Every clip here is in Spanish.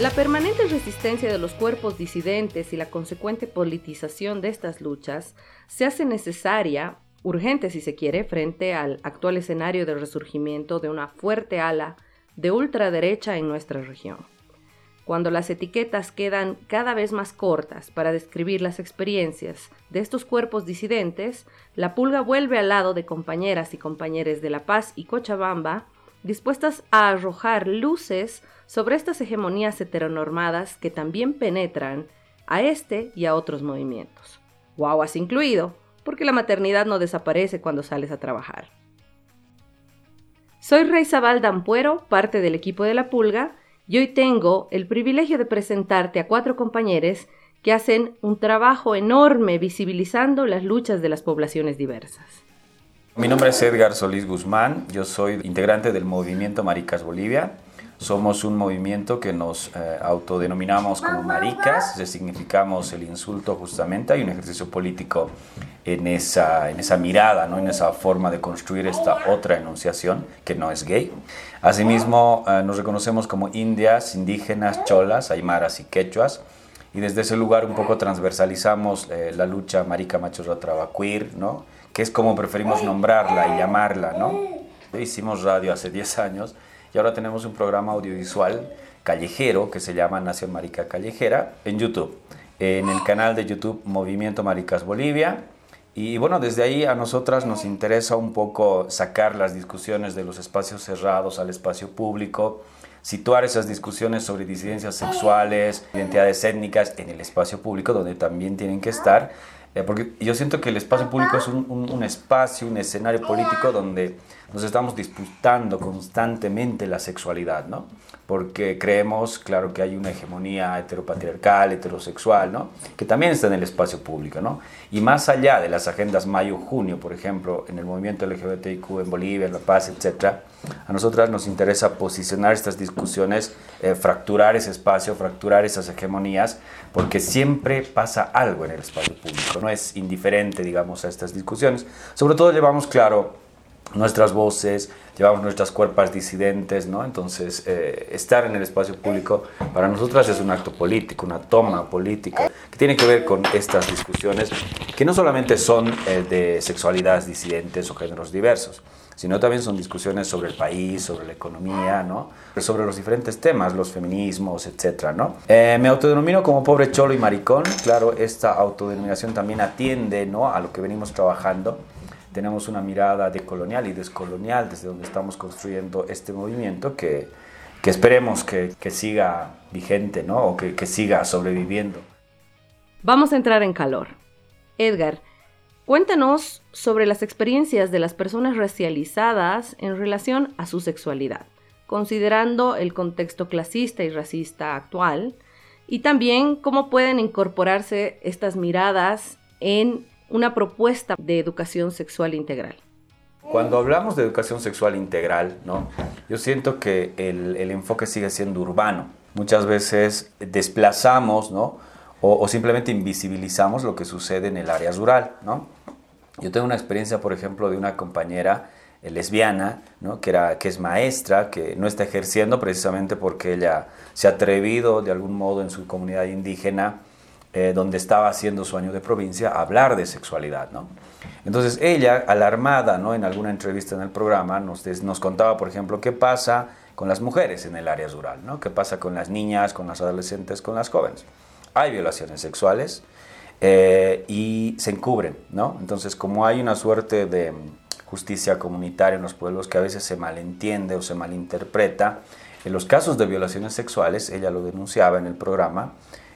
La permanente resistencia de los cuerpos disidentes y la consecuente politización de estas luchas se hace necesaria, urgente si se quiere, frente al actual escenario de resurgimiento de una fuerte ala de ultraderecha en nuestra región. Cuando las etiquetas quedan cada vez más cortas para describir las experiencias de estos cuerpos disidentes, la pulga vuelve al lado de compañeras y compañeros de La Paz y Cochabamba, dispuestas a arrojar luces sobre estas hegemonías heteronormadas que también penetran a este y a otros movimientos. Guaguas incluido, porque la maternidad no desaparece cuando sales a trabajar. Soy Rey Zabal Dampuero, parte del equipo de La Pulga, y hoy tengo el privilegio de presentarte a cuatro compañeros que hacen un trabajo enorme visibilizando las luchas de las poblaciones diversas. Mi nombre es Edgar Solís Guzmán, yo soy integrante del movimiento Maricas Bolivia somos un movimiento que nos eh, autodenominamos como maricas, significamos el insulto justamente, hay un ejercicio político en esa, en esa mirada, ¿no? en esa forma de construir esta otra enunciación que no es gay. Asimismo, eh, nos reconocemos como indias, indígenas, cholas, aymaras y quechuas, y desde ese lugar un poco transversalizamos eh, la lucha marica machorra traba queer, ¿no? que es como preferimos nombrarla y llamarla. ¿no? Hicimos radio hace 10 años y ahora tenemos un programa audiovisual callejero que se llama Nación Marica Callejera en YouTube, en el canal de YouTube Movimiento Maricas Bolivia. Y bueno, desde ahí a nosotras nos interesa un poco sacar las discusiones de los espacios cerrados al espacio público, situar esas discusiones sobre disidencias sexuales, identidades étnicas en el espacio público, donde también tienen que estar, eh, porque yo siento que el espacio público es un, un, espacio, un escenario político donde nos estamos disputando constantemente la sexualidad, ¿no? Porque creemos, claro, que hay una hegemonía heteropatriarcal, heterosexual, ¿no? Que también está en el espacio público, ¿no? Y más allá de las agendas mayo-junio, por ejemplo, en el movimiento LGBTIQ en Bolivia, en La Paz, etcétera, a nosotras nos interesa posicionar estas discusiones, eh, fracturar ese espacio, fracturar esas hegemonías, porque siempre pasa algo en el espacio público, no es indiferente, digamos, a estas discusiones. Sobre todo llevamos claro nuestras voces, llevamos nuestras cuerpas disidentes, ¿no? Entonces, eh, estar en el espacio público para nosotras es un acto político, una toma política que tiene que ver con estas discusiones que no solamente son eh, de sexualidades disidentes o géneros diversos, sino también son discusiones sobre el país, sobre la economía, ¿no? sobre los diferentes temas, los feminismos, etc. ¿no? Eh, me autodenomino como pobre cholo y maricón, claro, esta autodenominación también atiende ¿no? a lo que venimos trabajando tenemos una mirada decolonial y descolonial desde donde estamos construyendo este movimiento que, que esperemos que, que, siga vigente ¿no? o que, que siga sobreviviendo. Vamos a entrar en calor. Edgar, cuéntanos sobre las experiencias de las personas racializadas en relación a su sexualidad, considerando el contexto clasista y racista actual, y también cómo pueden incorporarse estas miradas en una propuesta de educación sexual integral. Cuando hablamos de educación sexual integral, ¿no? yo siento que el, el enfoque sigue siendo urbano. Muchas veces desplazamos ¿no? o, o, simplemente invisibilizamos lo que sucede en el área rural. ¿no? Yo tengo una experiencia, por ejemplo, de una compañera eh, lesbiana, que, es maestra, que no está ejerciendo precisamente porque ella se ha atrevido de algún modo en su comunidad indígena eh, donde estaba haciendo su año de provincia, hablar de sexualidad. Entonces ella, alarmada ¿no? en alguna entrevista en el programa, nos, nos contaba, por ejemplo, qué pasa con las mujeres en el área rural, ¿no? qué pasa con las niñas, con las adolescentes, con las jóvenes. Hay violaciones sexuales eh, y se encubren. ¿no? Entonces, como hay una suerte de justicia comunitaria en los pueblos que a veces se malentiende o se malinterpreta, en los casos de violaciones sexuales, ella lo denunciaba en el programa,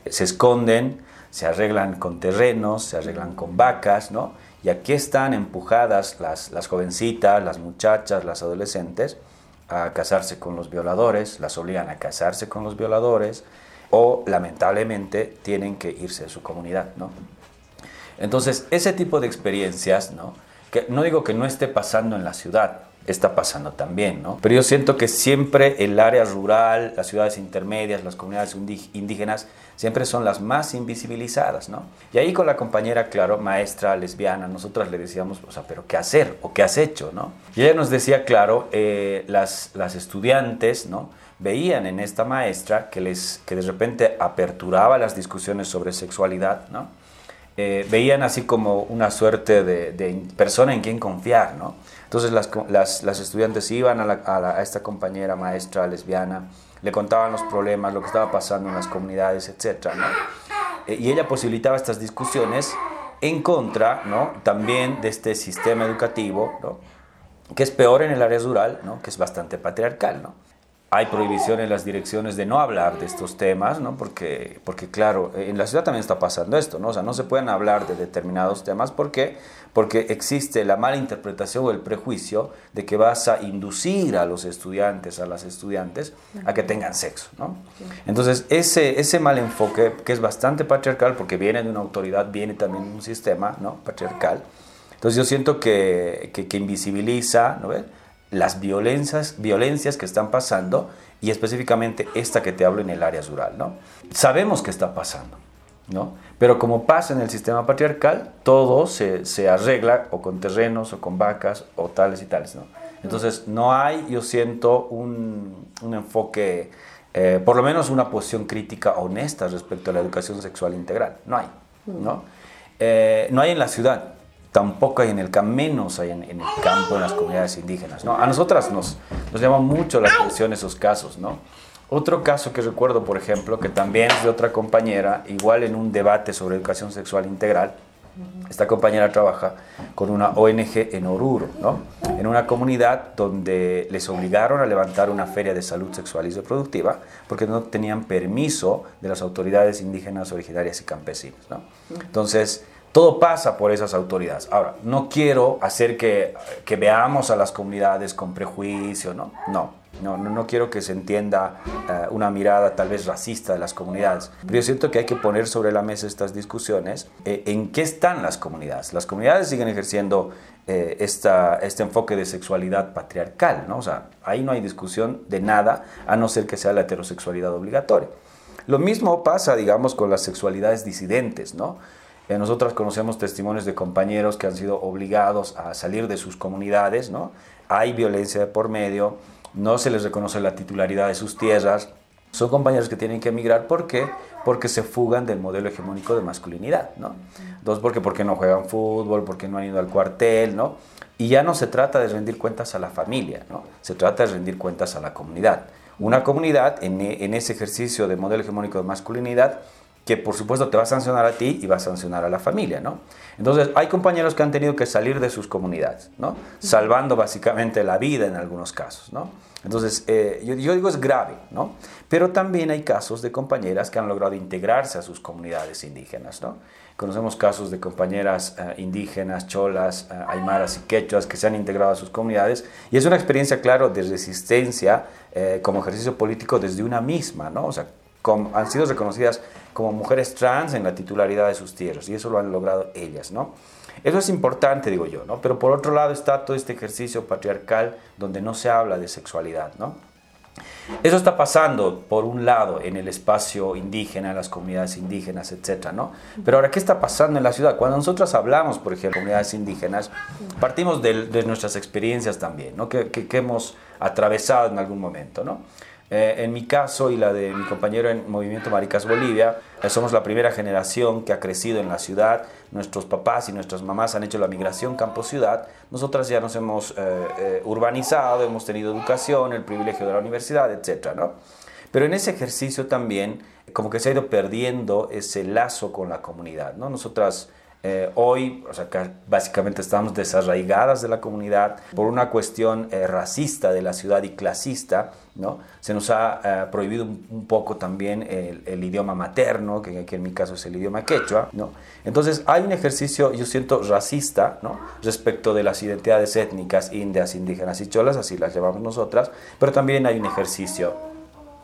se esconden, se arreglan con terrenos, se arreglan con vacas, ¿no? Y aquí están empujadas las, las jovencitas, las muchachas, las adolescentes a casarse con los violadores, las obligan a casarse con los violadores o lamentablemente tienen que irse de su comunidad, ¿no? Entonces, ese tipo de experiencias, ¿no? que no digo que no esté pasando en la ciudad, está pasando también, ¿no? Pero yo siento que siempre el área rural, las ciudades intermedias, las comunidades indígenas, siempre son las más invisibilizadas, ¿no? Y ahí con la compañera, claro, maestra lesbiana, nosotras le decíamos, o sea, pero ¿qué hacer? ¿O qué has hecho, no? Y ella nos decía, claro, eh, las, las estudiantes, ¿no? Veían en esta maestra que, les, que de repente aperturaba las discusiones sobre sexualidad, ¿no? Eh, veían así como una suerte de, de persona en quien confiar, ¿no? Entonces las, las, estudiantes iban a, a, esta compañera maestra lesbiana, le contaban los problemas, lo que estaba pasando en las comunidades, etc. Eh, y ella posibilitaba estas discusiones en contra ¿no? también de este sistema educativo, ¿no? que es peor en el área rural, ¿no? que es bastante patriarcal. ¿no? Hay prohibición en las direcciones de no hablar de estos temas, ¿no? Porque, porque claro, en la ciudad también está pasando esto, ¿no? O sea, no se pueden hablar de determinados temas. ¿Por qué? Porque existe la mala interpretación o el prejuicio de que vas a inducir a los estudiantes, a las estudiantes, a que tengan sexo, ¿no? Entonces, ese, ese mal enfoque, que es bastante patriarcal, porque viene de una autoridad, viene también de un sistema, ¿no? Patriarcal. Entonces, yo siento que, que, que invisibiliza, ¿no? Las violencias, violencias que están pasando y específicamente esta que te hablo en el área rural. ¿no? Sabemos que está pasando, ¿no? pero como pasa en el sistema patriarcal, todo se, se, arregla o con terrenos o con vacas o tales y tales. ¿no? Entonces no hay, yo siento, un, un enfoque, eh, por lo menos una posición crítica honesta respecto a la educación sexual integral. No hay. ¿no? Eh, no hay en la ciudad tampoco hay en el campo, menos hay en, el campo, en las comunidades indígenas. ¿no? A nosotras nos, nos llama mucho la atención esos casos. ¿no? Otro caso que recuerdo, por ejemplo, que también es de otra compañera, igual en un debate sobre educación sexual integral, esta compañera trabaja con una ONG en Oruro, ¿no? en una comunidad donde les obligaron a levantar una feria de salud sexual y reproductiva porque no tenían permiso de las autoridades indígenas originarias y campesinas. ¿no? Entonces, todo pasa por esas autoridades. Ahora, no quiero hacer que, veamos a las comunidades con prejuicio, ¿no? No, no, no, quiero que se entienda eh, una mirada tal vez racista de las comunidades. Pero yo siento que hay que poner sobre la mesa estas discusiones. Eh, ¿En qué están las comunidades? Las comunidades siguen ejerciendo eh, este enfoque de sexualidad patriarcal, ¿no? O sea, ahí no hay discusión de nada a no ser que sea la heterosexualidad obligatoria. Lo mismo pasa, digamos, con las sexualidades disidentes, ¿no? Eh, nosotros conocemos testimonios de compañeros que han sido obligados a salir de sus comunidades, ¿no? Hay violencia por medio, no se les reconoce la titularidad de sus tierras. Son compañeros que tienen que emigrar, ¿por qué? Porque se fugan del modelo hegemónico de masculinidad, ¿no? Dos, porque, porque no juegan fútbol, porque no han ido al cuartel, ¿no? Y ya no se trata de rendir cuentas a la familia, ¿no? Se trata de rendir cuentas a la comunidad. Una comunidad en, en ese ejercicio de modelo hegemónico de masculinidad que por supuesto te va a sancionar a ti y va a sancionar a la familia, ¿no? Entonces, hay compañeros que han tenido que salir de sus comunidades, ¿no? Salvando básicamente la vida en algunos casos, ¿no? Entonces, eh, yo, digo es grave, ¿no? Pero también hay casos de compañeras que han logrado integrarse a sus comunidades indígenas, ¿no? Conocemos casos de compañeras eh, indígenas, cholas, eh, aymaras y quechuas que se han integrado a sus comunidades y es una experiencia, claro, de resistencia como ejercicio político desde una misma, ¿no? O sea, han sido reconocidas como mujeres trans en la titularidad de sus tierras y eso lo han logrado ellas, ¿no? Eso es importante, digo yo, ¿no? Pero por otro lado está todo este ejercicio patriarcal donde no se habla de sexualidad, ¿no? Eso está pasando, por un lado, en el espacio indígena, en las comunidades indígenas, etcétera, ¿no? Pero ahora, ¿qué está pasando en la ciudad? Cuando nosotros hablamos, por ejemplo, de comunidades indígenas, partimos de, nuestras experiencias también, ¿no? Que, que, que hemos atravesado en algún momento, ¿no? Eh, en mi caso y la de mi compañero en Movimiento Maricas Bolivia, eh, somos la primera generación que ha crecido en la ciudad. Nuestros papás y nuestras mamás han hecho la migración campo-ciudad. Nosotras ya nos hemos eh, urbanizado, hemos tenido educación, el privilegio de la universidad, etc. ¿no? Pero en ese ejercicio también como que se ha ido perdiendo ese lazo con la comunidad. ¿no? Nosotras eh, hoy, o sea, básicamente estamos desarraigadas de la comunidad por una cuestión eh, racista de la ciudad y clasista, ¿no? Se nos ha eh, prohibido un, poco también el, idioma materno, que, que, en mi caso es el idioma quechua, ¿no? Entonces hay un ejercicio, yo siento, racista, ¿no? Respecto de las identidades étnicas, indias, indígenas y cholas, así las llamamos nosotras, pero también hay un ejercicio,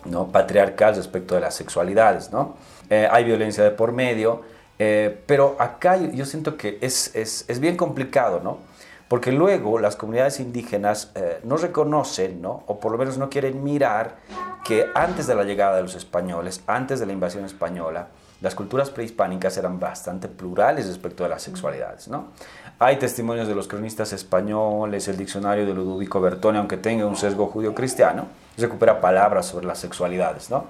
¿no? Patriarcal respecto de las sexualidades, ¿no? hay violencia de por medio, eh, pero acá yo, siento que es, es, es, bien complicado, ¿no? porque luego las comunidades indígenas eh, no reconocen, ¿no? o por lo menos no quieren mirar que antes de la llegada de los españoles, antes de la invasión española, las culturas prehispánicas eran bastante plurales respecto de las sexualidades. ¿no? Hay testimonios de los cronistas españoles, el diccionario de Ludovico Bertone, aunque tenga un sesgo judío-cristiano, recupera palabras sobre las sexualidades. ¿no?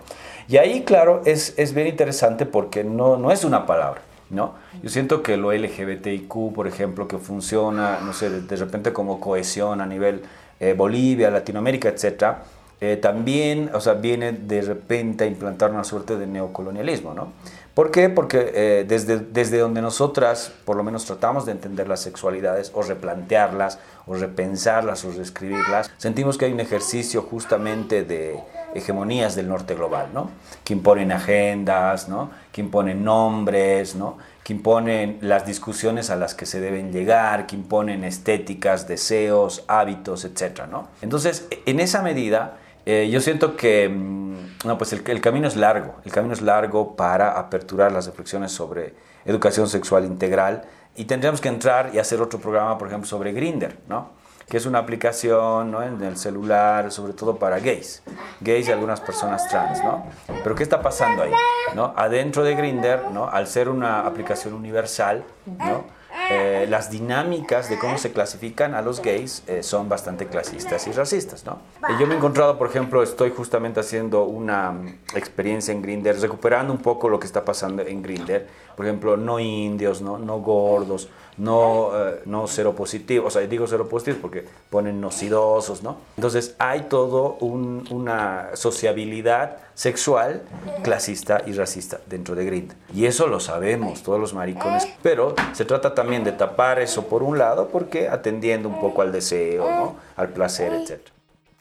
Y ahí, claro, es, es bien interesante porque no, no es una palabra. ¿no? Yo siento que lo LGBTIQ, por ejemplo, que funciona, no sé, de, repente como cohesión a nivel eh, Bolivia, Latinoamérica, etcétera, eh, también, o sea, viene de repente a implantar una suerte de neocolonialismo, ¿no? ¿Por qué? Porque eh, desde, desde donde nosotras, por lo menos, tratamos de entender las sexualidades o replantearlas o repensarlas o reescribirlas, sentimos que hay un ejercicio justamente de hegemonías del norte global, ¿no? Que imponen agendas, ¿no? Que imponen nombres, ¿no? Que imponen las discusiones a las que se deben llegar, que imponen estéticas, deseos, hábitos, etc., ¿no? Entonces, en esa medida, eh, yo siento que mm, no, pues el, camino es largo, el camino es largo para aperturar las reflexiones sobre educación sexual integral y tendríamos que entrar y hacer otro programa, por ejemplo, sobre Grinder, ¿no? Que es una aplicación ¿no? en el celular, sobre todo para gays, gays y algunas personas trans, ¿no? Pero ¿qué está pasando ahí? ¿no? Adentro de Grinder, ¿no? al ser una aplicación universal, ¿no? Eh, las dinámicas de cómo se clasifican a los gays eh, son bastante clasistas y racistas, ¿no? yo me he encontrado, por ejemplo, estoy justamente haciendo una mm, experiencia en Grinder, recuperando un poco lo que está pasando en Grinder, por ejemplo, no indios, no, no gordos, no, eh, no seropositivos, o sea, digo seropositivos porque ponen nocidosos, ¿no? Entonces hay todo una sociabilidad sexual, clasista y racista dentro de Grind. Y eso lo sabemos todos los maricones, pero se trata también de tapar eso por un lado, porque atendiendo un poco al deseo, ¿no? al placer, etc.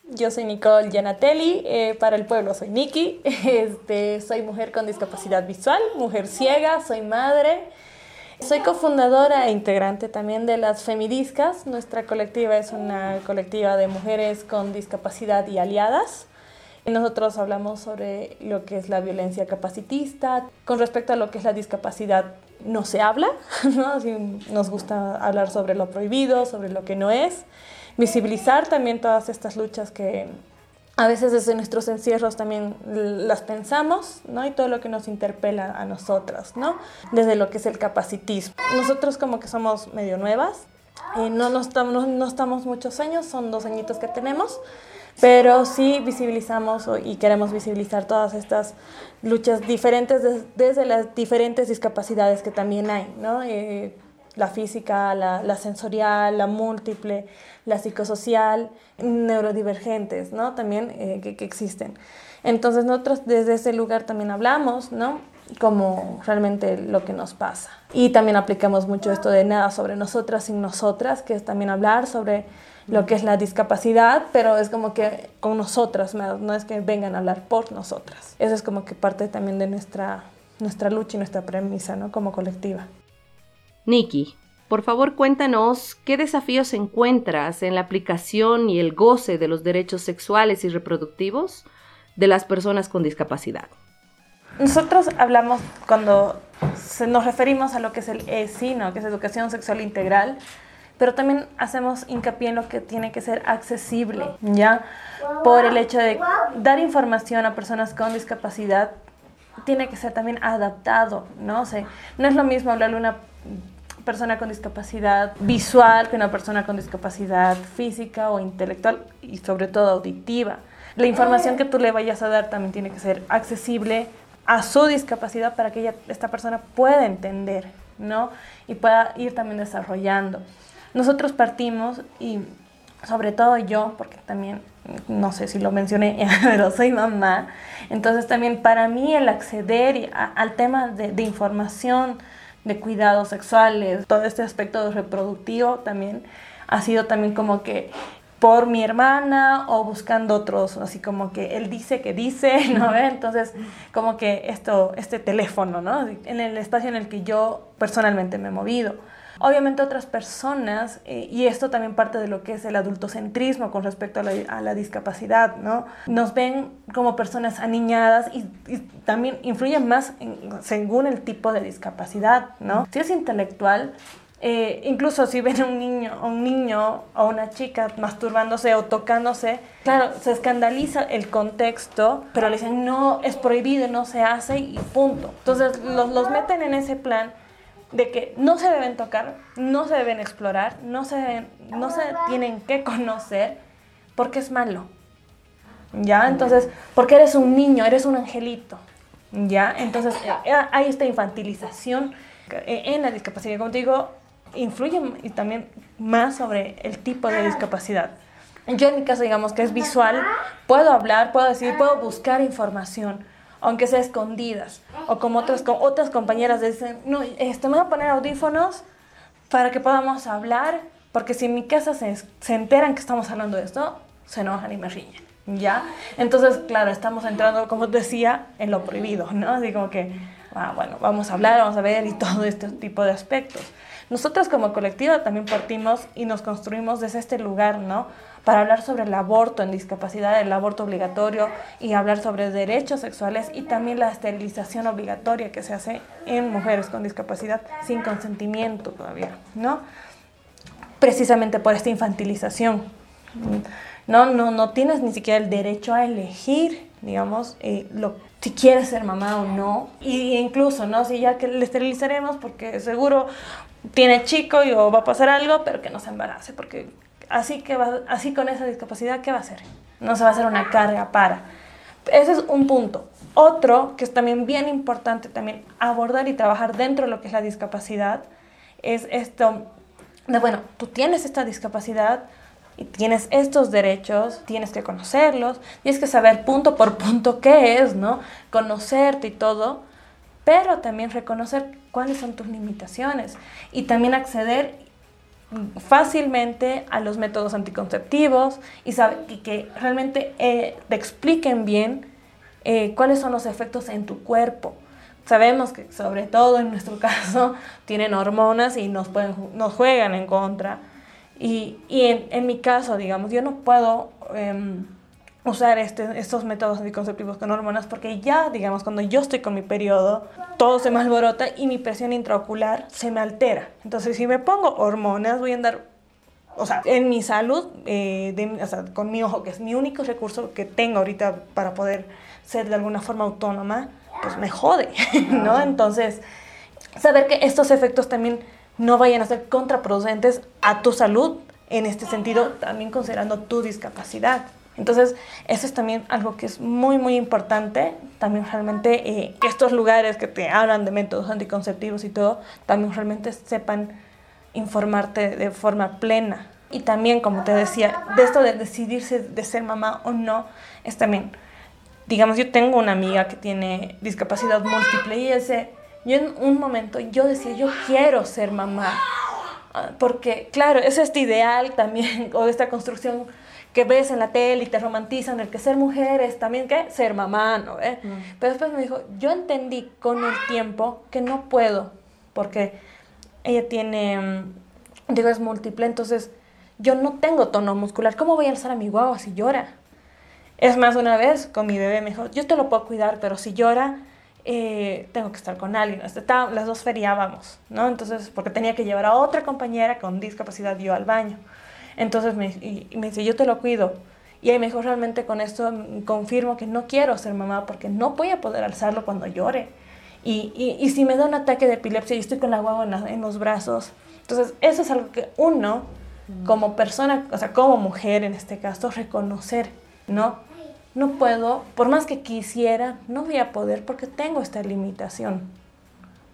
Yo soy Nicole Gianatelli, eh, para el pueblo soy Nikki, este, soy mujer con discapacidad visual, mujer ciega, soy madre. Soy cofundadora e integrante también de las Femidiscas. Nuestra colectiva es una colectiva de mujeres con discapacidad y aliadas. Nosotros hablamos sobre lo que es la violencia capacitista. Con respecto a lo que es la discapacidad, no se habla, ¿no? nos gusta hablar sobre lo prohibido, sobre lo que no es. Visibilizar también todas estas luchas que a veces desde nuestros encierros también las pensamos, ¿no? Y todo lo que nos interpela a nosotras, ¿no? Desde lo que es el capacitismo. Nosotros como que somos medio nuevas, eh, no, no, estamos, no estamos muchos años, son dos añitos que tenemos, pero sí visibilizamos y queremos visibilizar todas estas luchas diferentes desde las diferentes discapacidades que también hay, ¿no? Eh, la física, la, la, sensorial, la múltiple, la psicosocial, neurodivergentes, ¿no? También eh, que, que, existen. Entonces nosotros desde ese lugar también hablamos, ¿no? Como realmente lo que nos pasa. Y también aplicamos mucho esto de nada sobre nosotras sin nosotras, que es también hablar sobre lo que es la discapacidad, pero es como que con nosotras, no es que vengan a hablar por nosotras. Eso es como que parte también de nuestra, nuestra lucha y nuestra premisa, ¿no? Como colectiva. Nikki, por favor cuéntanos qué desafíos encuentras en la aplicación y el goce de los derechos sexuales y reproductivos de las personas con discapacidad. Nosotros hablamos cuando nos referimos a lo que es el ESI, ¿no? que es educación sexual integral, pero también hacemos hincapié en lo que tiene que ser accesible, ¿ya? Por el hecho de dar información a personas con discapacidad, tiene que ser también adaptado, ¿no? O no es lo mismo hablarle a una persona con discapacidad visual que una persona con discapacidad física o intelectual y sobre todo auditiva. La información que tú le vayas a dar también tiene que ser accesible a su discapacidad para que ella, esta persona pueda entender, ¿no? Y pueda ir también desarrollando. Nosotros partimos y sobre todo yo, porque también, no sé si lo mencioné, pero soy mamá, entonces también para mí el acceder al tema de, de información, de cuidados sexuales, todo este aspecto reproductivo también ha sido también como que por mi hermana o buscando otros, así como que él dice que dice, ¿no? Entonces, como que esto, este teléfono, ¿no? En el espacio en el que yo personalmente me he movido. Obviamente otras personas, eh, y esto también parte de lo que es el adultocentrismo con respecto a la, discapacidad, ¿no? Nos ven como personas aniñadas y, también influyen más según el tipo de discapacidad, ¿no? Si es intelectual, eh, incluso si ven a un niño, un niño o una chica masturbándose o tocándose, claro, se escandaliza el contexto, pero le dicen no, es prohibido, no se hace y punto. Entonces los meten en ese plan de que no se deben tocar, no se deben explorar, no se, no se tienen que conocer porque es malo. ¿Ya? Entonces, porque eres un niño, eres un angelito. ¿Ya? Entonces, eh, hay esta infantilización en la discapacidad. Como te digo, influye y también más sobre el tipo de discapacidad. Yo en mi caso, digamos que es visual, puedo hablar, puedo decir, puedo buscar información, aunque sea escondidas. O como otras, otras compañeras dicen, no, este, me voy a poner audífonos para que podamos hablar, porque si en mi casa se, se enteran que estamos hablando de esto, se enojan y me riñen. ¿Ya? Entonces, claro, estamos entrando, como decía, en lo prohibido, ¿no? Así como que, ah, bueno, vamos a hablar, vamos a ver y todo este tipo de aspectos. Nosotros como colectivo también partimos y nos construimos desde este lugar, ¿no? Para hablar sobre el aborto en discapacidad, el aborto obligatorio y hablar sobre derechos sexuales y también la esterilización obligatoria que se hace en mujeres con discapacidad sin consentimiento todavía, ¿no? Precisamente por esta infantilización. No, no, no tienes ni siquiera el derecho a elegir, digamos, eh, lo, si quieres ser mamá o no. Y incluso, ¿no? Si ya que le esterilizaremos porque seguro tiene chico y o va a pasar algo, pero que no se embarace, porque así, que así con esa discapacidad, ¿qué va a hacer? No se va a hacer una carga para. Ese es un punto. Otro que es también bien importante también abordar y trabajar dentro de lo que es la discapacidad es esto de, bueno, tú tienes esta discapacidad y tienes estos derechos, tienes que conocerlos, tienes que saber punto por punto qué es, ¿no? Conocerte y todo, pero también reconocer cuáles son tus limitaciones y también acceder fácilmente a los métodos anticonceptivos y, que realmente eh, te expliquen bien eh, cuáles son los efectos en tu cuerpo. Sabemos que sobre todo en nuestro caso tienen hormonas y nos, pueden, nos juegan en contra. Y, y en, en, mi caso, digamos, yo no puedo... Em, usar este, estos métodos anticonceptivos con hormonas porque ya, digamos, cuando yo estoy con mi periodo, todo se me alborota y mi presión intraocular se me altera. Entonces, si me pongo hormonas, voy a andar, o sea, en mi salud, eh, de, o sea, con mi ojo, que es mi único recurso que tengo ahorita para poder ser de alguna forma autónoma, pues me jode, ¿no? Entonces, saber que estos efectos también no vayan a ser contraproducentes a tu salud, en este sentido, también considerando tu discapacidad. Entonces, eso es también algo que es muy, muy importante. También realmente eh, que estos lugares que te hablan de métodos anticonceptivos y todo, también realmente sepan informarte de forma plena. Y también, como te decía, de esto de decidirse de ser mamá o no, es también, digamos, yo tengo una amiga que tiene discapacidad múltiple y ese, yo en un momento, yo decía, yo quiero ser mamá. Ah, porque, claro, es este ideal también, o esta construcción que ves en la tele y te romantizan el que ser mujer es también que ser mamá, ¿no? Eh? Pero después me dijo, yo entendí con el tiempo que no puedo, porque ella tiene, mm, digo, es múltiple, entonces yo no tengo tono muscular. ¿Cómo voy a alzar a mi guagua si llora? Es más, una vez con mi bebé me dijo, yo te lo puedo cuidar, pero si llora, eh, tengo que estar con alguien. Las dos feriábamos, ¿no? Entonces, porque tenía que llevar a otra compañera con discapacidad yo al baño. Entonces me, me dice, yo te lo cuido. Y ahí mejor realmente con esto confirmo que no quiero ser mamá porque no voy a poder alzarlo cuando llore. Y, y, y si me da un ataque de epilepsia y estoy con la guagua en, en, los brazos. Entonces, eso es algo que uno, como persona, o sea, como mujer en este caso, reconocer, ¿no? No puedo, por más que quisiera, no voy a poder porque tengo esta limitación.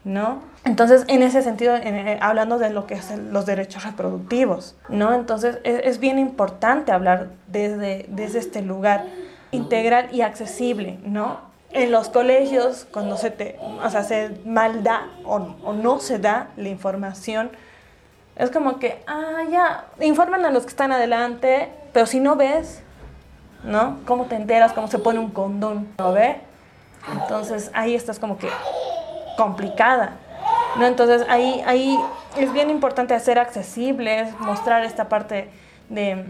¿No? Entonces, en ese sentido, eh, hablando de lo que son los derechos reproductivos, ¿no? Entonces, es, bien importante hablar desde, desde este lugar integral y accesible, ¿no? En los colegios, cuando se te, o sea, se mal da o, o no se da la información, es como que, ah, ya, informan a los que están adelante, pero si no ves, ¿no? ¿Cómo te enteras? ¿Cómo se pone un condón? ¿No ve? Entonces ahí estás como que, complicada. ¿no? Entonces ahí, ahí es bien importante hacer accesibles, mostrar esta parte de,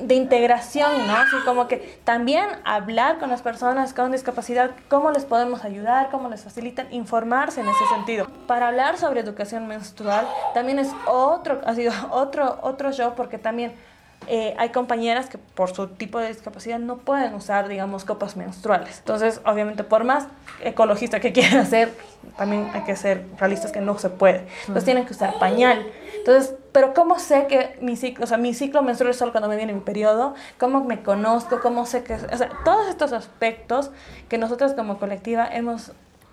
de integración, ¿no? Así como que también hablar con las personas con discapacidad, cómo les podemos ayudar, cómo les facilitan, informarse en ese sentido. Para hablar sobre educación menstrual también es otro, ha sido otro, otro show porque también eh, hay compañeras que por su tipo de discapacidad no pueden usar, digamos, copas menstruales. Entonces, obviamente, por más ecologista que quieran hacer, también hay que ser realistas que no se puede. Entonces, tienen que usar pañal. Entonces, pero ¿cómo sé que mi ciclo, o sea, mi ciclo menstrual es solo cuando me viene mi periodo? ¿Cómo me conozco? ¿Cómo sé que, o sea, todos estos aspectos que nosotros como colectiva hemos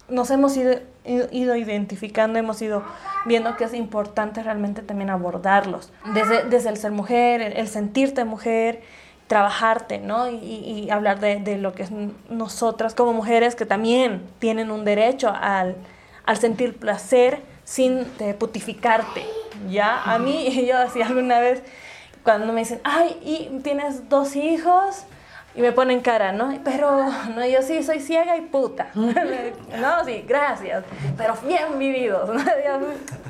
nos hemos ido, ido, identificando, hemos ido viendo que es importante realmente también abordarlos. Desde, desde el ser mujer, el, sentirte mujer, trabajarte, ¿no? Y, hablar de, de, lo que es nosotras como mujeres que también tienen un derecho al, al sentir placer sin putificarte, ¿ya? A mí, yo decía alguna vez, cuando me dicen, ay, ¿y tienes dos hijos? Y me ponen cara, ¿no? Pero, no, yo sí soy ciega y puta. no, sí, gracias. Pero bien vividos, ¿no?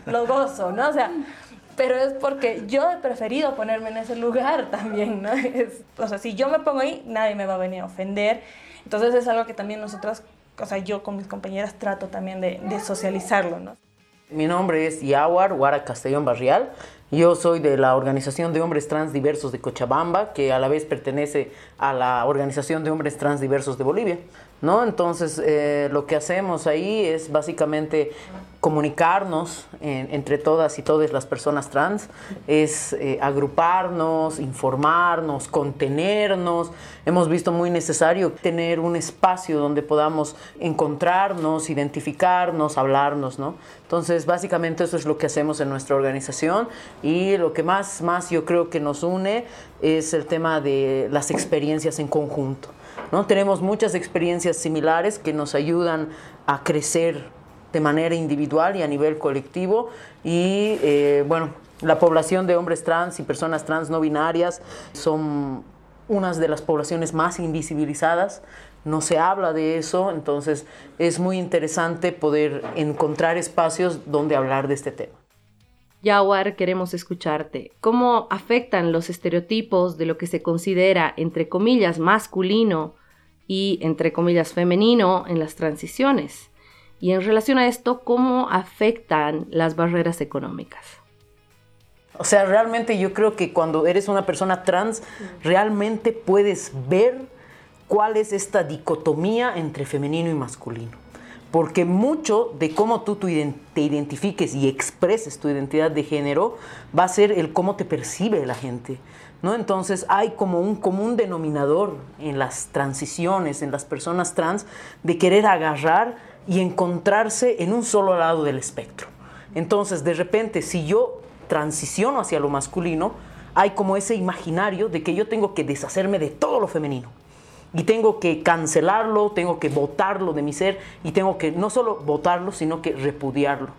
Lo gozo, ¿no? O sea, pero es porque yo he preferido ponerme en ese lugar también, ¿no? O sea, si yo me pongo ahí, nadie me va a venir a ofender. Entonces es algo que también nosotras, o sea, yo con mis compañeras trato también de, socializarlo, ¿no? Mi nombre es Yaguar Guara Castellón Barrial. Yo soy de la Organización de Hombres Trans Diversos de Cochabamba, que a la vez pertenece a la Organización de Hombres Trans Diversos de Bolivia. ¿No? Entonces, eh, lo que hacemos ahí es básicamente comunicarnos entre todas y todas las personas trans, es eh, agruparnos, informarnos, contenernos. Hemos visto muy necesario tener un espacio donde podamos encontrarnos, identificarnos, hablarnos, ¿no? Entonces, básicamente eso es lo que hacemos en nuestra organización y lo que más, más yo creo que nos une es el tema de las experiencias en conjunto. ¿No? Tenemos muchas experiencias similares que nos ayudan a crecer de manera individual y a nivel colectivo y eh, bueno, la población de hombres trans y personas trans no binarias son unas de las poblaciones más invisibilizadas, no se habla de eso, entonces es muy interesante poder encontrar espacios donde hablar de este tema. Yawar, queremos escucharte. ¿Cómo afectan los estereotipos de lo que se considera, entre comillas, masculino y, entre comillas, femenino en las transiciones? Y en relación a esto, ¿cómo afectan las barreras económicas? O sea, realmente yo creo que cuando eres una persona trans, realmente puedes ver cuál es esta dicotomía entre femenino y masculino porque mucho de cómo tú te identifiques y expreses tu identidad de género va a ser el cómo te percibe la gente. ¿no? Entonces hay como un común denominador en las transiciones, en las personas trans, de querer agarrar y encontrarse en un solo lado del espectro. Entonces, de repente, si yo transiciono hacia lo masculino, hay como ese imaginario de que yo tengo que deshacerme de todo lo femenino y tengo que cancelarlo, tengo que votarlo de mi ser y tengo que no solo votarlo, sino que repudiarlo.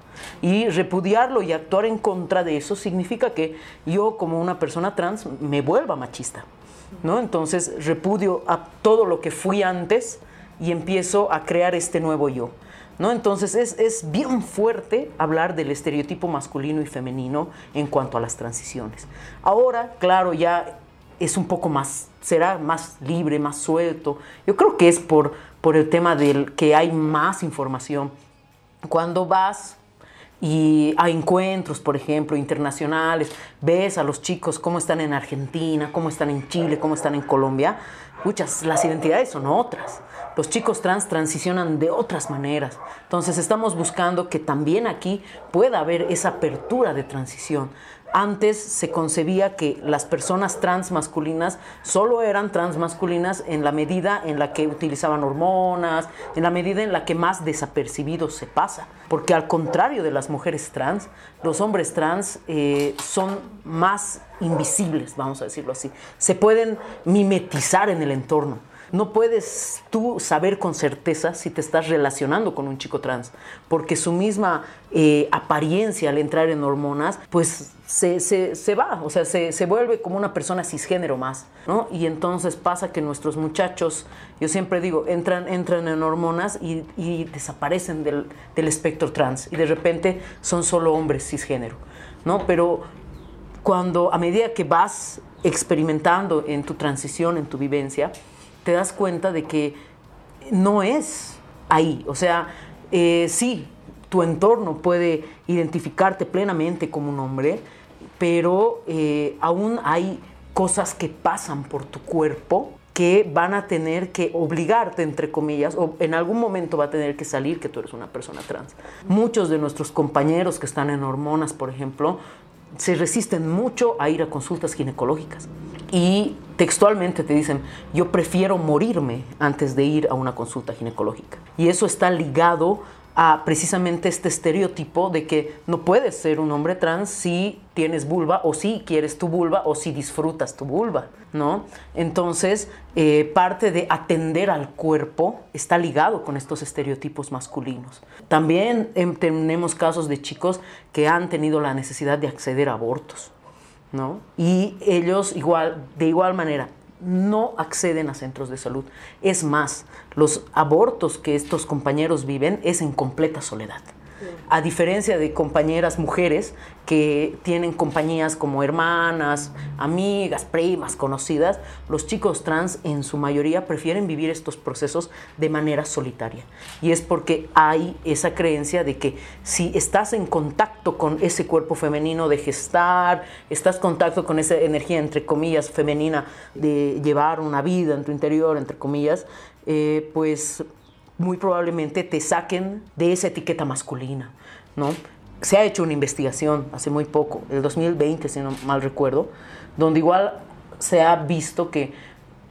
Y repudiarlo y actuar en contra de eso significa que yo como una persona trans me vuelva machista. ¿no? Entonces repudio a todo lo que fui antes y empiezo a crear este nuevo yo. ¿No? Entonces es, es, bien fuerte hablar del estereotipo masculino y femenino en cuanto a las transiciones. Ahora, claro, ya es un poco más, será más libre, más suelto. Yo creo que es por, por el tema del que hay más información. Cuando vas y a encuentros, por ejemplo, internacionales, ves a los chicos cómo están en Argentina, cómo están en Chile, cómo están en Colombia, muchas, las identidades son otras. Los chicos trans transicionan de otras maneras. Entonces estamos buscando que también aquí pueda haber esa apertura de transición. Antes se concebía que las personas trans masculinas solo eran trans masculinas en la medida en la que utilizaban hormonas, en la medida en la que más desapercibidos se pasa. Porque al contrario de las mujeres trans, los hombres trans eh, son más invisibles, vamos a decirlo así. Se pueden mimetizar en el entorno. No puedes tú saber con certeza si te estás relacionando con un chico trans, porque su misma eh, apariencia al entrar en hormonas, pues se, se, va, o sea, se, se, vuelve como una persona cisgénero más, ¿no? Y entonces pasa que nuestros muchachos, yo siempre digo, entran, entran en hormonas y, y desaparecen del, del espectro trans y de repente son solo hombres cisgénero, ¿no? Pero cuando a medida que vas experimentando en tu transición, en tu vivencia, te das cuenta de que no es ahí. O sea, eh, sí, tu entorno puede identificarte plenamente como un hombre, pero eh, aún hay cosas que pasan por tu cuerpo que van a tener que obligarte, entre comillas, o en algún momento va a tener que salir que tú eres una persona trans. Muchos de nuestros compañeros que están en hormonas, por ejemplo, se resisten mucho a ir a consultas ginecológicas. Y textualmente te dicen, yo prefiero morirme antes de ir a una consulta ginecológica. Y eso está ligado a precisamente este estereotipo de que no puedes ser un hombre trans si tienes vulva o si quieres tu vulva o si disfrutas tu vulva, ¿no? Entonces, eh, parte de atender al cuerpo está ligado con estos estereotipos masculinos. También em, tenemos casos de chicos que han tenido la necesidad de acceder a abortos, ¿no? Y ellos igual, de igual manera, no acceden a centros de salud. Es más, los abortos que estos compañeros viven es en completa soledad. A diferencia de compañeras mujeres que tienen compañías como hermanas, amigas, primas, conocidas, los chicos trans en su mayoría prefieren vivir estos procesos de manera solitaria. Y es porque hay esa creencia de que si estás en contacto con ese cuerpo femenino de gestar, estás en contacto con esa energía, entre comillas, femenina de llevar una vida en tu interior, entre comillas, eh, pues muy probablemente te saquen de esa etiqueta masculina, ¿no? Se ha hecho una investigación hace muy poco, el 2020, si no mal recuerdo, donde igual se ha visto que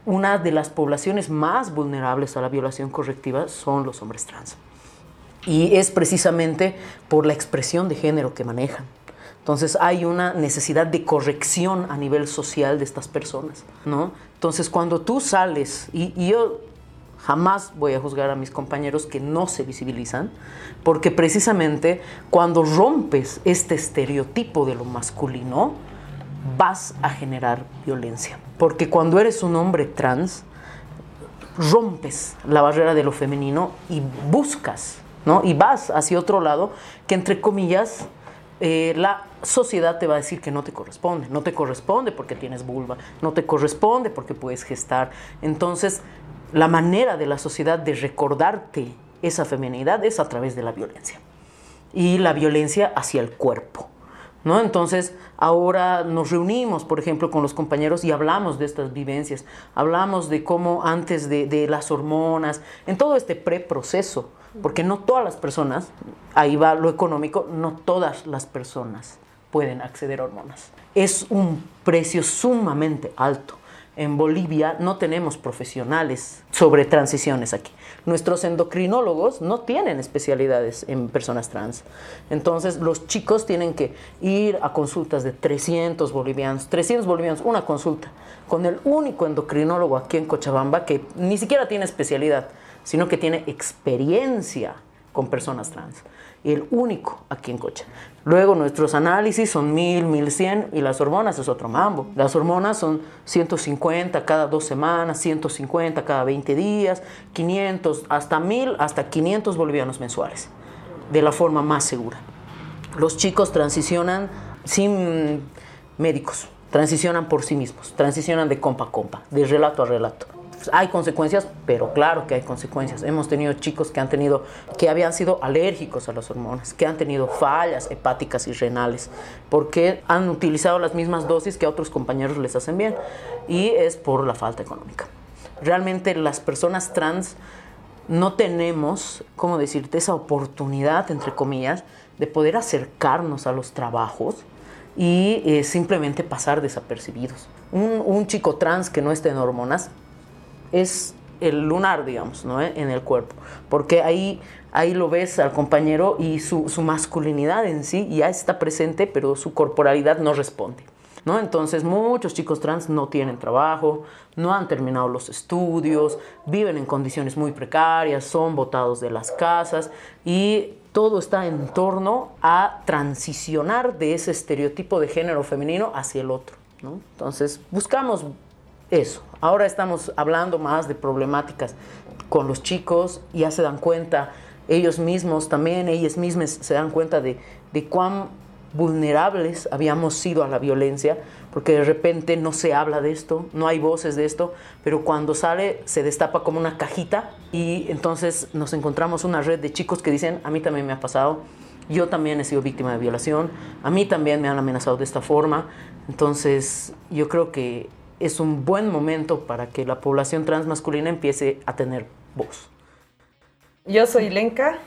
una de las poblaciones más vulnerables a la violación correctiva son los hombres trans. Y es precisamente por la expresión de género que manejan. Entonces hay una necesidad de corrección a nivel social de estas personas, ¿no? Entonces cuando tú sales, y, y yo Jamás voy a juzgar a mis compañeros que no se visibilizan, porque precisamente cuando rompes este estereotipo de lo masculino, vas a generar violencia. Porque cuando eres un hombre trans, rompes la barrera de lo femenino y buscas, ¿no? Y vas hacia otro lado que, entre comillas, eh, la sociedad te va a decir que no te corresponde. No te corresponde porque tienes vulva, no te corresponde porque puedes gestar. Entonces, la manera de la sociedad de recordarte esa feminidad es a través de la violencia. Y la violencia hacia el cuerpo. ¿no? Entonces, ahora nos reunimos, por ejemplo, con los compañeros y hablamos de estas vivencias. Hablamos de cómo antes de, de las hormonas, en todo este preproceso, porque no todas las personas, ahí va lo económico, no todas las personas pueden acceder a hormonas. Es un precio sumamente alto en Bolivia no tenemos profesionales sobre transiciones aquí. Nuestros endocrinólogos no tienen especialidades en personas trans. Entonces los chicos tienen que ir a consultas de 300 bolivianos, 300 bolivianos, una consulta, con el único endocrinólogo aquí en Cochabamba que ni siquiera tiene especialidad, sino que tiene experiencia con personas trans el único aquí en Cocha. Luego nuestros análisis son 1000, 1100 y las hormonas es otro mambo. Las hormonas son 150 cada dos semanas, 150 cada 20 días, 500, hasta 1000, hasta 500 bolivianos mensuales, de la forma más segura. Los chicos transicionan sin médicos, transicionan por sí mismos, transicionan de compa a compa, de relato a relato hay consecuencias, pero claro que hay consecuencias. Hemos tenido chicos que han tenido, que habían sido alérgicos a las hormonas, que han tenido fallas hepáticas y renales, porque han utilizado las mismas dosis que a otros compañeros les hacen bien, y es por la falta económica. Realmente las personas trans no tenemos, ¿cómo decirte?, esa oportunidad, entre comillas, de poder acercarnos a los trabajos y eh, simplemente pasar desapercibidos. Un, un chico trans que no esté en hormonas es el lunar, digamos, ¿no? ¿Eh? en el cuerpo. Porque ahí, ahí lo ves al compañero y su, su, masculinidad en sí ya está presente, pero su corporalidad no responde. ¿no? Entonces muchos chicos trans no tienen trabajo, no han terminado los estudios, viven en condiciones muy precarias, son botados de las casas y todo está en torno a transicionar de ese estereotipo de género femenino hacia el otro. ¿no? Entonces buscamos eso. Ahora estamos hablando más de problemáticas con los chicos, ya se dan cuenta ellos mismos también, ellas mismas se dan cuenta de, de cuán vulnerables habíamos sido a la violencia, porque de repente no se habla de esto, no hay voces de esto, pero cuando sale se destapa como una cajita y entonces nos encontramos una red de chicos que dicen, a mí también me ha pasado, yo también he sido víctima de violación, a mí también me han amenazado de esta forma, entonces yo creo que es un buen momento para que la población transmasculina empiece a tener voz. Yo soy Lenka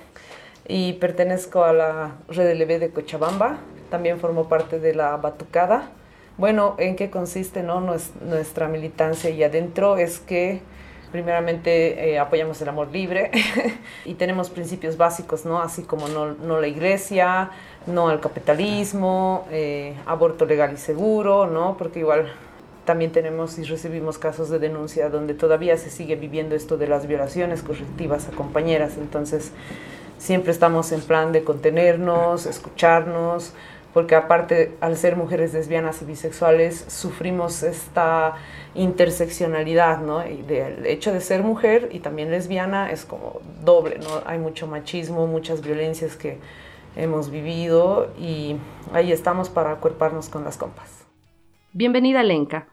y pertenezco a la Red LB de Cochabamba, también formo parte de la Batucada. Bueno, ¿en qué consiste no? nuestra militancia y adentro? Es que primeramente eh, apoyamos el amor libre y tenemos principios básicos, ¿no? Así como no, la iglesia, no al capitalismo, eh, aborto legal y seguro, ¿no? Porque igual también tenemos y recibimos casos de denuncia donde todavía se sigue viviendo esto de las violaciones correctivas a compañeras. Entonces, siempre estamos en plan de contenernos, escucharnos, porque aparte al ser mujeres lesbianas y bisexuales sufrimos esta interseccionalidad, ¿no? Y del hecho de ser mujer y también lesbiana es como doble, ¿no? Hay mucho machismo, muchas violencias que hemos vivido y ahí estamos para acuerparnos con las compas. Bienvenida Lenka.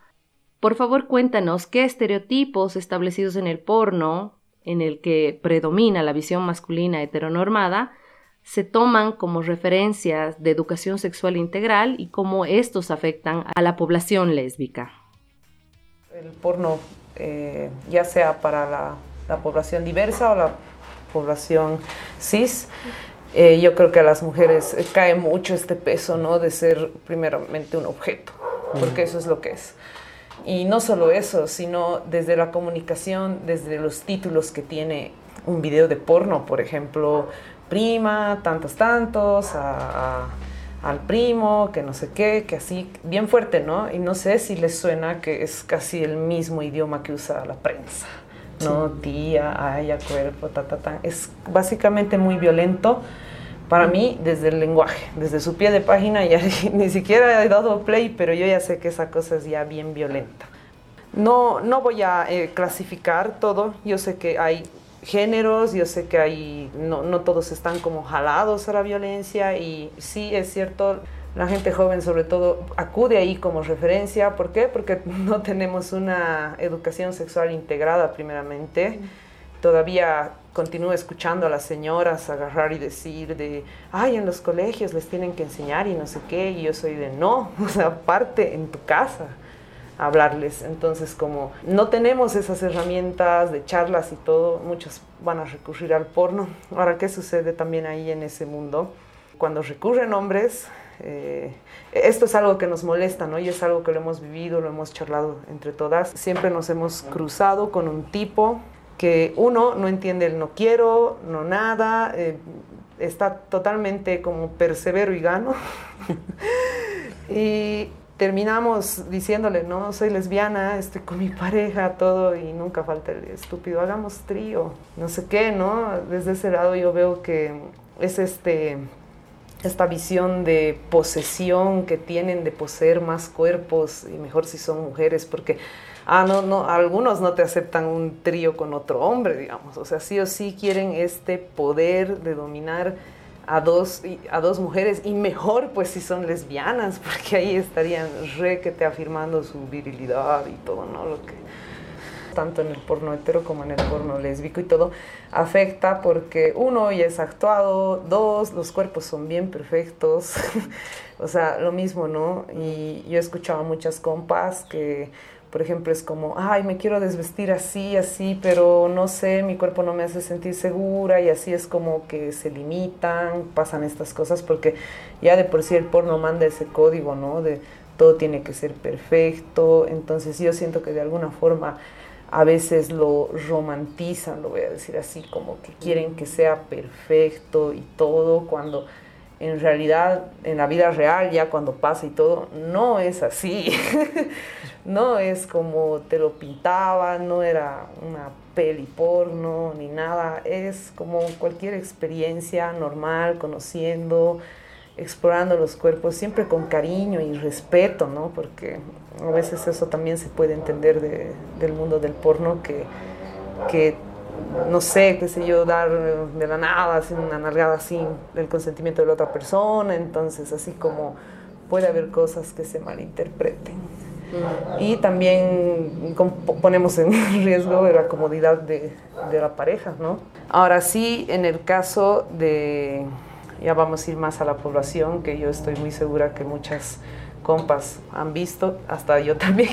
Por favor cuéntanos qué estereotipos establecidos en el porno, en el que predomina la visión masculina heteronormada, se toman como referencias de educación sexual integral y cómo estos afectan a la población lésbica. El porno, eh, ya sea para la, población diversa o la población cis, eh, yo creo que a las mujeres cae mucho este peso ¿no? de ser primeramente un objeto, porque eso es lo que es. Y no solo eso, sino desde la comunicación, desde los títulos que tiene un video de porno, por ejemplo, prima, tantos, tantos, al primo, que no sé qué, que así, bien fuerte, ¿no? Y no sé si les suena que es casi el mismo idioma que usa la prensa, ¿no? Tía, haya cuerpo, ta, ta, ta. Es básicamente muy violento para mí desde el lenguaje, desde su pie de página, ya ni siquiera he dado play, pero yo ya sé que esa cosa es ya bien violenta. No, no voy a eh, clasificar todo, yo sé que hay géneros, yo sé que hay, no, no todos están como jalados a la violencia y sí es cierto, la gente joven sobre todo acude ahí como referencia. ¿Por qué? Porque no tenemos una educación sexual integrada primeramente. Todavía continúo escuchando a las señoras agarrar y decir de, ay, en los colegios les tienen que enseñar y no sé qué, y yo soy de, no, o sea, parte en tu casa hablarles. Entonces, como no tenemos esas herramientas de charlas y todo, muchos van a recurrir al porno. Ahora, ¿qué sucede también ahí en ese mundo? Cuando recurren hombres, eh, esto es algo que nos molesta, ¿no? Y es algo que lo hemos vivido, lo hemos charlado entre todas. Siempre nos hemos cruzado con un tipo que uno no entiende el no quiero, no nada, eh, está totalmente como persevero y gano. y terminamos diciéndole, no, soy lesbiana, estoy con mi pareja, todo, y nunca falta el estúpido, hagamos trío, no sé qué, ¿no? Desde ese lado yo veo que es este, esta visión de posesión que tienen de poseer más cuerpos, y mejor si son mujeres, porque, ah, no, no, algunos no te aceptan un trío con otro hombre, digamos, o sea, sí o sí quieren este poder de dominar a dos, a dos mujeres y mejor pues si son lesbianas, porque ahí estarían re que te afirmando su virilidad y todo, ¿no? Lo que tanto en el porno hetero como en el porno lésbico y todo afecta porque uno ya es actuado, dos, los cuerpos son bien perfectos, o sea, lo mismo, ¿no? Y yo he escuchado a muchas compas que por ejemplo, es como, ay, me quiero desvestir así, así, pero no sé, mi cuerpo no me hace sentir segura y así es como que se limitan, pasan estas cosas, porque ya de por sí el porno manda ese código, ¿no? De todo tiene que ser perfecto, entonces yo siento que de alguna forma a veces lo romantizan, lo voy a decir así, como que quieren que sea perfecto y todo, cuando en realidad en la vida real, ya cuando pasa y todo, no es así. no es como te lo pintaban, no era una peli porno ni nada, es como cualquier experiencia normal, conociendo, explorando los cuerpos, siempre con cariño y respeto, ¿no? Porque a veces eso también se puede entender del mundo del porno, que, que no sé, qué sé yo, dar de la nada, así una nalgada sin el consentimiento de la otra persona, entonces así como puede haber cosas que se malinterpreten. Y también ponemos en riesgo la comodidad de, de la pareja, ¿no? Ahora sí, en el caso de, ya vamos a ir más a la población, que yo estoy muy segura que muchas compas han visto, hasta yo también,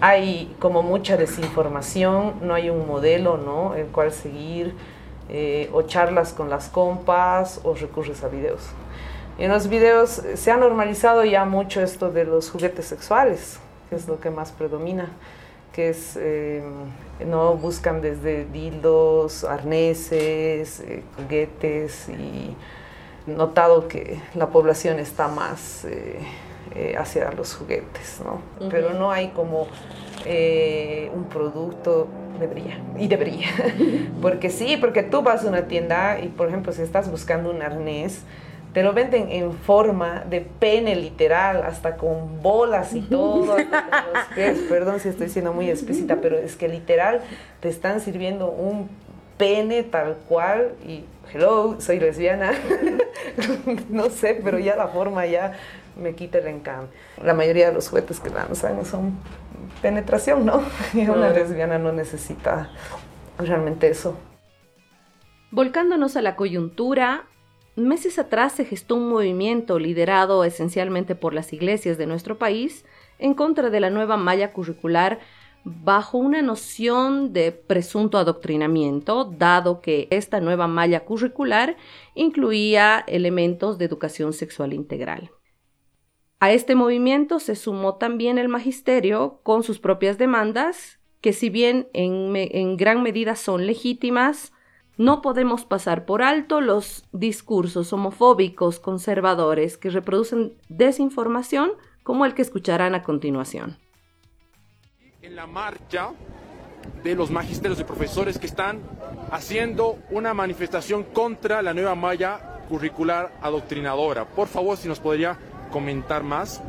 hay como mucha desinformación, no hay un modelo, ¿no? El cual seguir, eh, o charlas con las compas, o recurres a videos. En los videos se ha normalizado ya mucho esto de los juguetes sexuales, que es lo que más predomina, que es, eh, no buscan desde dildos, arneses, eh, juguetes y notado que la población está más eh, hacia los juguetes, ¿no? Pero no hay como un producto, debería, y debería, porque sí, porque tú vas a una tienda y por ejemplo si estás buscando un arnés, te lo venden en forma de pene literal, hasta con bolas y todo. Perdón si estoy siendo muy explícita, pero es que literal te están sirviendo un pene tal cual y hello, soy lesbiana. no sé, pero ya la forma ya me quita el encanto. La mayoría de los juguetes que lanzan son penetración, ¿no? Y una lesbiana no necesita realmente eso. Volcándonos a la coyuntura, meses atrás se gestó un movimiento liderado esencialmente por las iglesias de nuestro país en contra de la nueva malla curricular bajo una noción de presunto adoctrinamiento, dado que esta nueva malla curricular incluía elementos de educación sexual integral. A este movimiento se sumó también el magisterio con sus propias demandas, que si bien en, gran medida son legítimas, no podemos pasar por alto los discursos homofóbicos conservadores que reproducen desinformación como el que escucharán a continuación. En la marcha de los magisterios y profesores que están haciendo una manifestación contra la nueva malla curricular adoctrinadora. Por favor, si nos podría comentar más?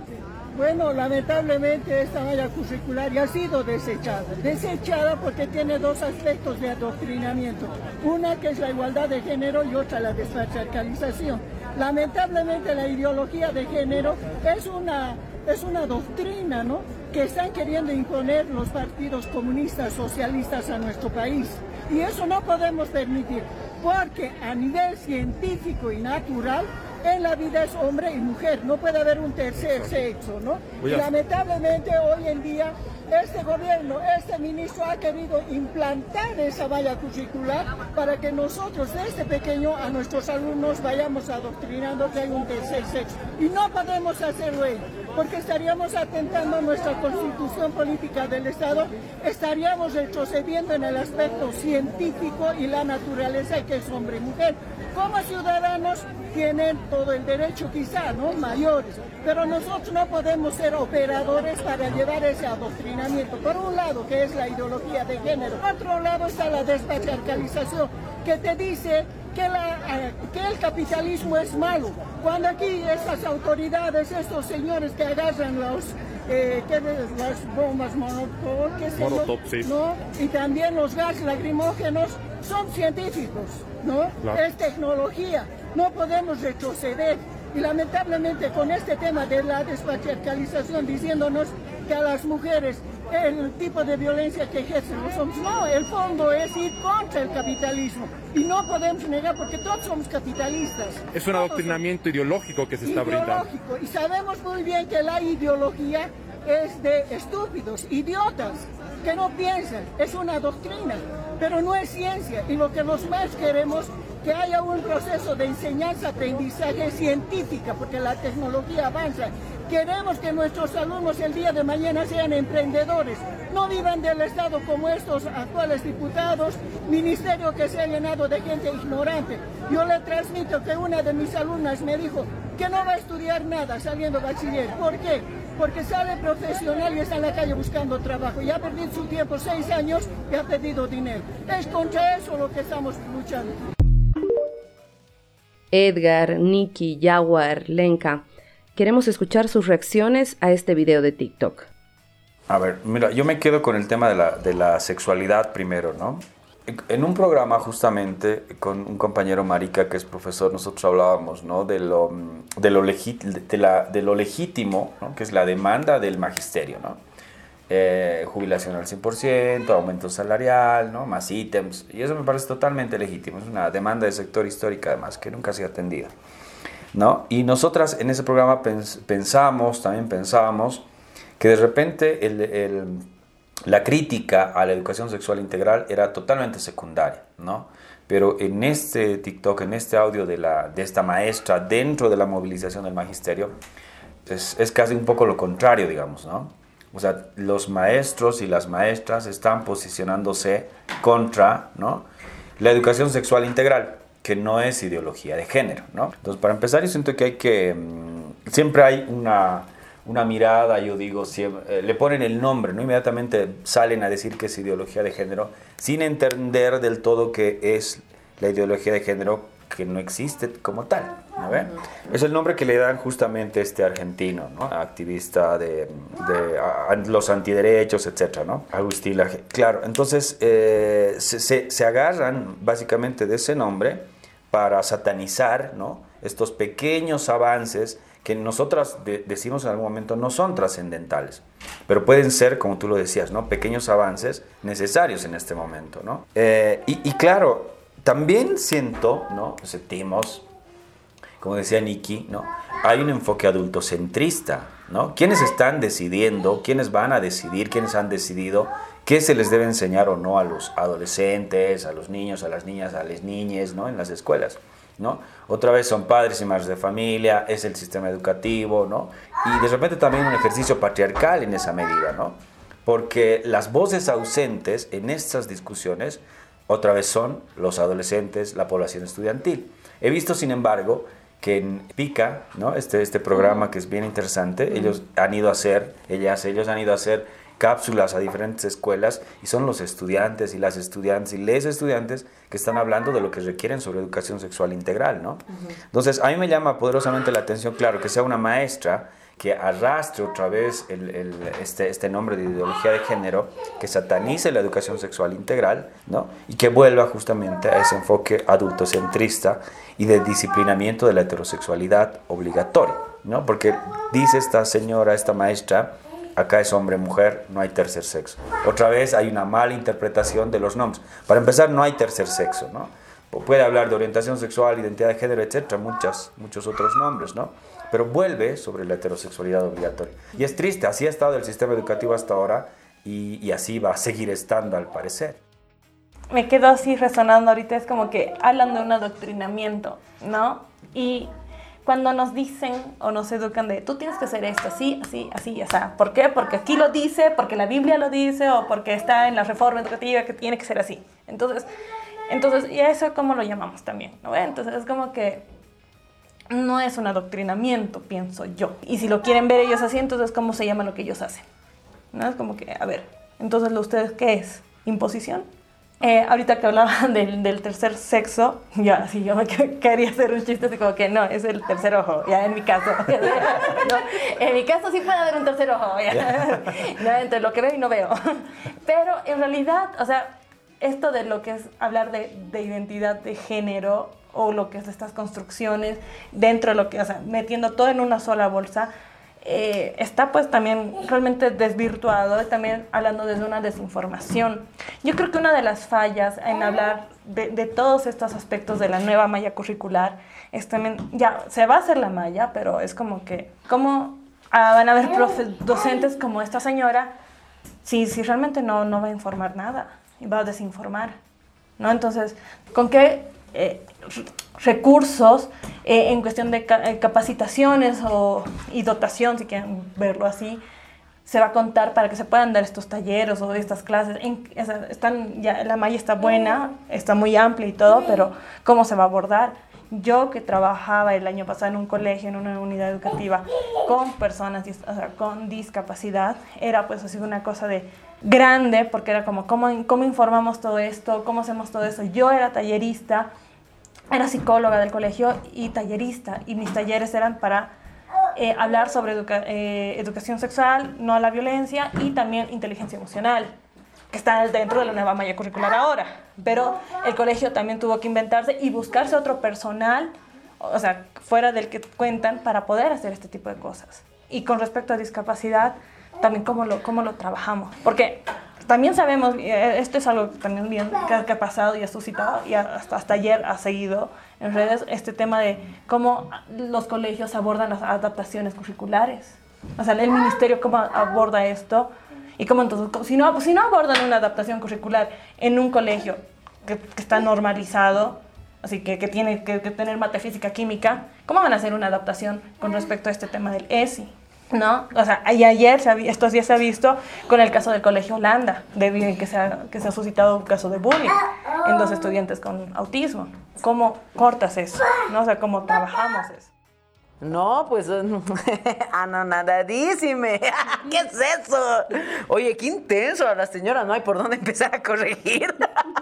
Bueno, lamentablemente esta malla curricular ya ha sido desechada. Desechada porque tiene dos aspectos de adoctrinamiento. Una que es la igualdad de género y otra la despatriarcalización. Lamentablemente la ideología de género es una, es una doctrina ¿no? que están queriendo imponer los partidos comunistas socialistas a nuestro país. Y eso no podemos permitir, porque a nivel científico y natural en la vida es hombre y mujer, no puede haber un tercer sexo, ¿no? Y lamentablemente hoy en día este gobierno, este ministro ha querido implantar esa valla curricular para que nosotros desde pequeño a nuestros alumnos vayamos adoctrinando que hay un tercer sexo. Y no podemos hacerlo ello, porque estaríamos atentando nuestra constitución política del Estado, estaríamos retrocediendo en el aspecto científico y la naturaleza que es hombre y mujer. Como ciudadanos tienen todo el derecho quizá, ¿no? Mayores, pero nosotros no podemos ser operadores para llevar ese adoctrinamiento. Por un lado, que es la ideología de género, por otro lado está la despatriarcalización, que te dice que, la, eh, que el capitalismo es malo. Cuando aquí estas autoridades, estos señores que agarran los eh, las bombas monotop, ¿no? y también los gases lacrimógenos son científicos, ¿no? Es tecnología, no podemos retroceder. Y lamentablemente con este tema de la despatriarcalización diciéndonos que a las mujeres el tipo de violencia que ejercen los hombres. No, el fondo es ir contra el capitalismo. Y no podemos negar porque todos somos capitalistas. Es un adoctrinamiento ideológico que se está brindando. Y sabemos muy bien que la ideología es de estúpidos, idiotas, que no piensan. Es una doctrina, pero no es ciencia. Y lo que los más queremos que haya un proceso de enseñanza-aprendizaje científica, porque la tecnología avanza. Queremos que nuestros alumnos el día de mañana sean emprendedores, no vivan del Estado como estos actuales diputados, ministerio que se ha llenado de gente ignorante. Yo le transmito que una de mis alumnas me dijo que no va a estudiar nada saliendo bachiller. ¿Por qué? Porque sale profesional y está en la calle buscando trabajo. Y ha perdido su tiempo seis años y ha perdido dinero. Es contra eso lo que estamos luchando. Edgar, Nikki, Jaguar, Lenka. Queremos escuchar sus reacciones a este video de TikTok. A ver, mira, yo me quedo con el tema de la, de la sexualidad primero, ¿no? En un programa justamente con un compañero marica que es profesor, nosotros hablábamos ¿no? de, lo, de, lo de, la, de lo legítimo, ¿no? que es la demanda del magisterio. ¿no? Eh, jubilación al 100%, aumento salarial, ¿no? más ítems. Y eso me parece totalmente legítimo. Es una demanda del sector histórico además que nunca ha sido atendida. ¿No? Y nosotras en ese programa pensamos, también pensábamos, que de repente el, el la crítica a la educación sexual integral era totalmente secundaria, ¿no? Pero en este TikTok, en este audio de, la, de esta maestra dentro de la movilización del magisterio, es, es casi un poco lo contrario, digamos, ¿no? O sea, los maestros y las maestras están posicionándose contra, ¿no? La educación sexual integral, que no es ideología de género, ¿no? Entonces, para empezar, yo siento que hay que... Mm, siempre hay una una mirada, yo digo, eh, le ponen el nombre, ¿no? Inmediatamente salen a decir que es ideología de género, sin entender del todo que es la ideología de género que no existe como tal. ¿no Es el nombre que le dan justamente este argentino, ¿no? activista de, los antiderechos, etc. ¿no? Agustín Claro, entonces eh, se, se, agarran básicamente de ese nombre para satanizar ¿no? estos pequeños avances que nosotras decimos en algún momento no son trascendentales, pero pueden ser, como tú lo decías, ¿no? pequeños avances necesarios en este momento. ¿no? Eh, y, claro, también siento, ¿no? sentimos, como decía Nikki, ¿no? hay un enfoque adultocentrista. ¿no? ¿Quiénes están decidiendo, quiénes van a decidir, quiénes han decidido qué se les debe enseñar o no a los adolescentes, a los niños, a las niñas, a las niñas ¿no? en las escuelas? ¿no? Otra vez son padres y madres de familia, es el sistema educativo, ¿no? Y de repente también un ejercicio patriarcal en esa medida, ¿no? Porque las voces ausentes en estas discusiones, otra vez son los adolescentes, la población estudiantil. He visto, sin embargo, que en PICA, ¿no? este, este programa que es bien interesante, ellos han ido a hacer, ellas, ellos han ido a hacer cápsulas a diferentes escuelas y son los estudiantes y las estudiantes y les estudiantes que están hablando de lo que requieren sobre educación sexual integral, ¿no? Entonces, a mí me llama poderosamente la atención, claro, que sea una maestra que arrastre otra vez este, este nombre de ideología de género, que satanice la educación sexual integral, ¿no? Y que vuelva justamente a ese enfoque adultocentrista y de disciplinamiento de la heterosexualidad obligatoria, ¿no? Porque dice esta señora, esta maestra, acá es hombre-mujer, no hay tercer sexo. Otra vez hay una mala interpretación de los nombres. Para empezar, no hay tercer sexo, ¿no? Puede hablar de orientación sexual, identidad de género, etcétera, muchas, muchos otros nombres, ¿no? Pero vuelve sobre la heterosexualidad obligatoria. Y es triste, así ha estado el sistema educativo hasta ahora y, y así va a seguir estando al parecer. Me quedo así resonando ahorita, es como que hablan de un adoctrinamiento, ¿no? Y cuando nos dicen o nos educan de tú tienes que hacer esto, así, así, así, o sea, ¿por qué? Porque aquí lo dice, porque la Biblia lo dice o porque está en la reforma educativa que tiene que ser así. Entonces, entonces y eso cómo lo llamamos también, ¿no? Entonces es como que no es un adoctrinamiento, pienso yo. Y si lo quieren ver ellos así, entonces ¿cómo se llama lo que ellos hacen? ¿No? Es como que, a ver, entonces lo ustedes qué es? ¿Imposición? Eh, ahorita que hablaban del, del, tercer sexo, ya, sí, yo me quería hacer un chiste así como que no, es el tercer ojo, ya en mi caso. en mi caso sí puede haber un tercer ojo, ya. no, entre lo que veo y no veo. Pero en realidad, o sea, esto de lo que es hablar de, de identidad de género o lo que es estas construcciones dentro de lo que, o sea, metiendo todo en una sola bolsa, eh, está pues también realmente desvirtuado, también hablando desde una desinformación. Yo creo que una de las fallas en hablar de, de, todos estos aspectos de la nueva malla curricular es también, ya se va a hacer la malla, pero es como que, ¿cómo ah, van a haber docentes como esta señora si, si realmente no, no va a informar nada y va a desinformar? ¿no? Entonces, ¿con qué eh, recursos eh, en cuestión de eh, capacitaciones o, y dotación, si quieren verlo así, se va a contar para que se puedan dar estos talleres o estas clases. están, ya, la malla está buena, está muy amplia y todo, pero ¿cómo se va a abordar? Yo que trabajaba el año pasado en un colegio, en una unidad educativa, con personas con discapacidad, era pues así una cosa de grande, porque era como, ¿cómo, ¿cómo informamos todo esto? ¿Cómo hacemos todo eso? Yo era tallerista era psicóloga del colegio y tallerista, y mis talleres eran para eh, hablar sobre eh, educación sexual, no a la violencia y también inteligencia emocional. que está dentro de la nueva malla curricular ahora. Pero el colegio también tuvo que inventarse y buscarse otro personal, o sea, fuera del que cuentan, para poder hacer este tipo de cosas. Y con respecto a discapacidad, también cómo lo, cómo lo trabajamos. Porque también sabemos, eh, esto es algo también bien que, ha pasado y ha suscitado, y hasta, hasta ayer ha seguido en redes, este tema de cómo los colegios abordan las adaptaciones curriculares. O sea, el ministerio cómo aborda esto y cómo entonces, si no, si no abordan una adaptación curricular en un colegio que, está normalizado, así que, que tiene que, tener mate física, química, ¿cómo van a hacer una adaptación con respecto a este tema del ESI? ¿No? O sea, y ayer, estos días se ha visto con el caso del Colegio Holanda, de que se, ha, que se ha suscitado un caso de bullying en dos estudiantes con autismo. ¿Cómo cortas eso? ¿no? O sea, ¿cómo trabajamos eso? No, pues anonadadísime. ¿Qué es eso? Oye, qué intenso a la señora, no hay por dónde empezar a corregir.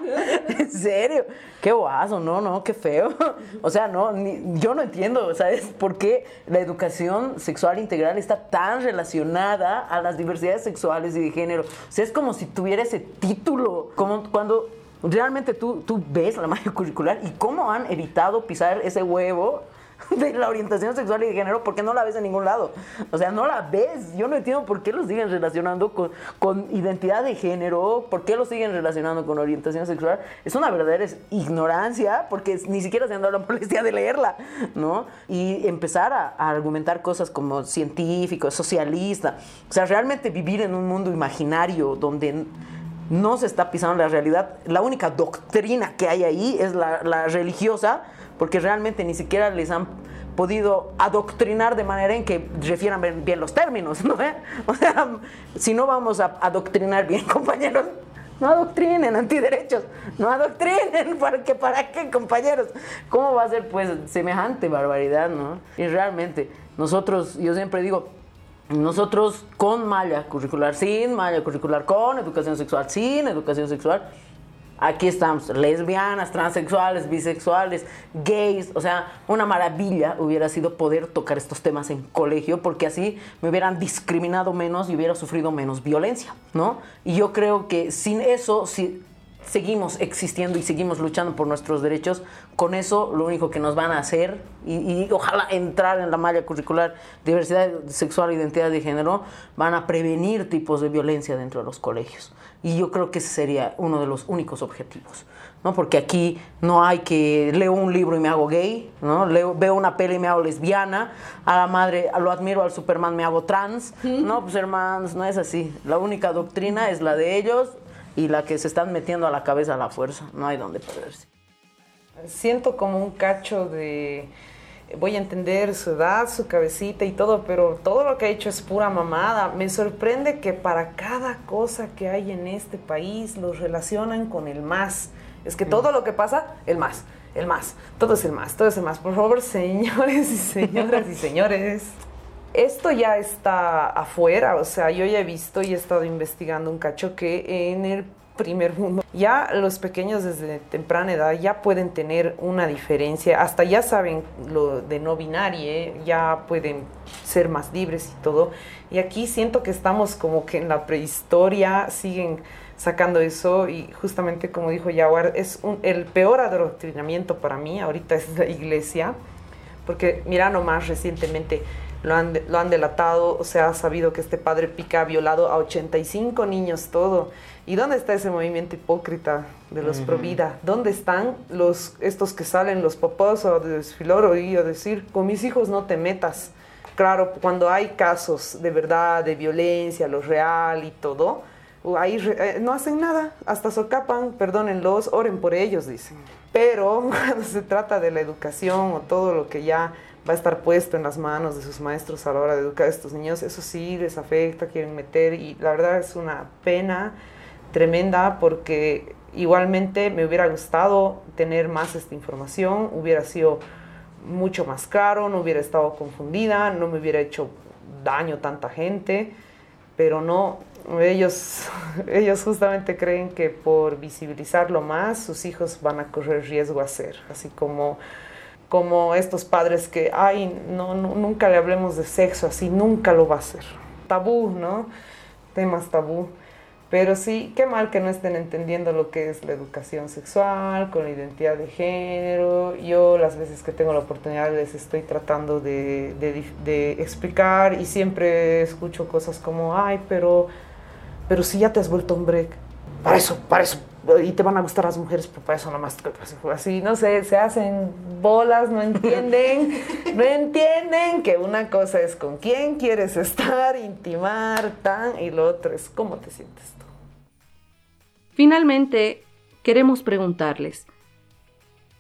en serio, qué guaso, no, no, qué feo. O sea, no, yo no entiendo, ¿sabes? ¿Por qué la educación sexual integral está tan relacionada a las diversidades sexuales y de género? O sea, es como si tuviera ese título, como cuando realmente tú, tú ves la magia curricular y cómo han evitado pisar ese huevo de la orientación sexual y de género porque no la ves en ningún lado. O sea, no la ves. Yo no entiendo por qué lo siguen relacionando con, con identidad de género, por qué lo siguen relacionando con orientación sexual. Es una verdadera ignorancia porque ni siquiera se han dado la molestia de leerla, ¿no? Y empezar a, argumentar cosas como científico, socialista. O sea, realmente vivir en un mundo imaginario donde no se está pisando la realidad. La única doctrina que hay ahí es la religiosa porque realmente ni siquiera les han podido adoctrinar de manera en que refieran bien, los términos, ¿no? O sea, si no vamos a adoctrinar bien, compañeros, no adoctrinen antiderechos, no adoctrinen, ¿para qué, para qué, compañeros? ¿Cómo va a ser, pues, semejante barbaridad, no? Y realmente, nosotros, yo siempre digo, nosotros con malla curricular, sin malla curricular, con educación sexual, sin educación sexual, Aquí estamos, lesbianas, transexuales, bisexuales, gays, o sea, una maravilla hubiera sido poder tocar estos temas en colegio porque así me hubieran discriminado menos y hubiera sufrido menos violencia, ¿no? Y yo creo que sin eso, si seguimos existiendo y seguimos luchando por nuestros derechos, con eso lo único que nos van a hacer, y, ojalá entrar en la malla curricular diversidad sexual, identidad de género, van a prevenir tipos de violencia dentro de los colegios. Y yo creo que ese sería uno de los únicos objetivos. ¿no? Porque aquí no hay que leo un libro y me hago gay, ¿no? Leo, veo una peli y me hago lesbiana, a la madre lo admiro al Superman me hago trans, no, pues hermanos, no es así. La única doctrina es la de ellos, y la que se están metiendo a la cabeza a la fuerza. No hay donde perderse. Siento como un cacho de voy a entender su edad, su cabecita y todo, pero todo lo que ha hecho es pura mamada. Me sorprende que para cada cosa que hay en este país lo relacionan con el más. Es que todo lo que pasa, el más, el más, todo es el más, todo es el más. Por favor, señores y señoras y señores, esto ya está afuera, o sea, yo ya he visto y he estado investigando un cacho que en el primer mundo ya los pequeños desde temprana edad ya pueden tener una diferencia, hasta ya saben lo de no binario, ya pueden ser más libres y todo. Y aquí siento que estamos como que en la prehistoria, siguen sacando eso y justamente como dijo Yaguar, es el peor adoctrinamiento para mí ahorita es la iglesia, porque mira nomás recientemente lo han, lo han delatado, o sea, ha sabido que este padre Pica ha violado a 85 niños, todo. ¿Y dónde está ese movimiento hipócrita de los pro vida? ¿Dónde están los, estos que salen, los papás a desfilar y a decir, con mis hijos no te metas? Claro, cuando hay casos de verdad, de violencia, lo real y todo, ahí eh, no hacen nada, hasta socapan, perdónenlos, oren por ellos, dicen. Pero cuando se trata de la educación o todo lo que ya va a estar puesto en las manos de sus maestros a la hora de educar a estos niños, eso sí les afecta, quieren meter y la verdad es una pena tremenda porque igualmente me hubiera gustado tener más esta información, hubiera sido mucho más claro, no hubiera estado confundida, no me hubiera hecho daño tanta gente, pero no, ellos, ellos justamente creen que por visibilizarlo más sus hijos van a correr riesgo a ser, así como como estos padres que, ay, no, nunca le hablemos de sexo así, nunca lo va a hacer. Tabú, ¿no? Temas tabú. Pero sí, qué mal que no estén entendiendo lo que es la educación sexual, con la identidad de género. Yo las veces que tengo la oportunidad les estoy tratando de, explicar y siempre escucho cosas como, ay, pero, pero si ya te has vuelto hombre, para eso, para eso, y te van a gustar las mujeres, pero para eso nomás, así, no sé, se hacen bolas, no entienden, no entienden que una cosa es con quién quieres estar, intimar, tan, y lo otro es cómo te sientes tú. Finalmente, queremos preguntarles,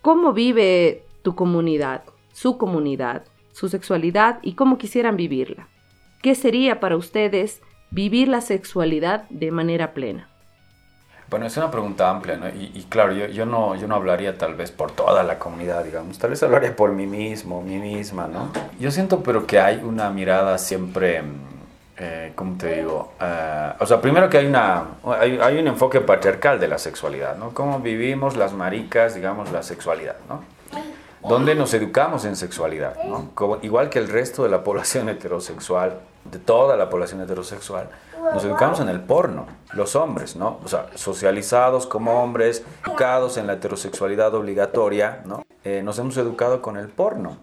¿cómo vive tu comunidad, su comunidad, su sexualidad y cómo quisieran vivirla? ¿Qué sería para ustedes vivir la sexualidad de manera plena? Bueno, es una pregunta amplia, ¿no? Y, claro, yo, yo, no, yo no hablaría tal vez por toda la comunidad, digamos, tal vez hablaría por mí mismo, mí misma, ¿no? Yo siento pero que hay una mirada siempre, eh, ¿cómo te digo? Eh, o sea, primero que hay, una, hay, hay, un enfoque patriarcal de la sexualidad, ¿no? Cómo vivimos las maricas, digamos, la sexualidad, ¿no? Donde nos educamos en sexualidad, ¿no? Como, igual que el resto de la población heterosexual, de toda la población heterosexual, nos educamos en el porno, los hombres, ¿no? O sea, socializados como hombres, educados en la heterosexualidad obligatoria, ¿no? Eh, nos hemos educado con el porno.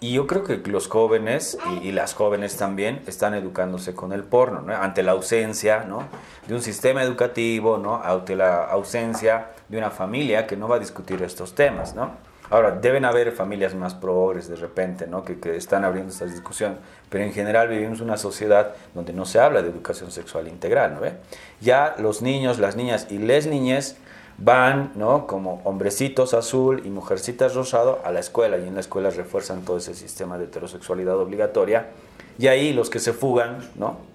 Y, yo creo que los jóvenes y, las jóvenes también están educándose con el porno, ¿no? Ante la ausencia, ¿no? De un sistema educativo, ¿no? Ante la ausencia de una familia que no va a discutir estos temas, ¿no? Ahora, deben haber familias más progres de repente, ¿no? Que, están abriendo estas discusiones, pero en general vivimos una sociedad donde no se habla de educación sexual integral, ¿no? Ya los niños, las niñas y les niñas van, ¿no? Como hombrecitos azul y mujercitas rosado a la escuela y en la escuela refuerzan todo ese sistema de heterosexualidad obligatoria y ahí los que se fugan, ¿no?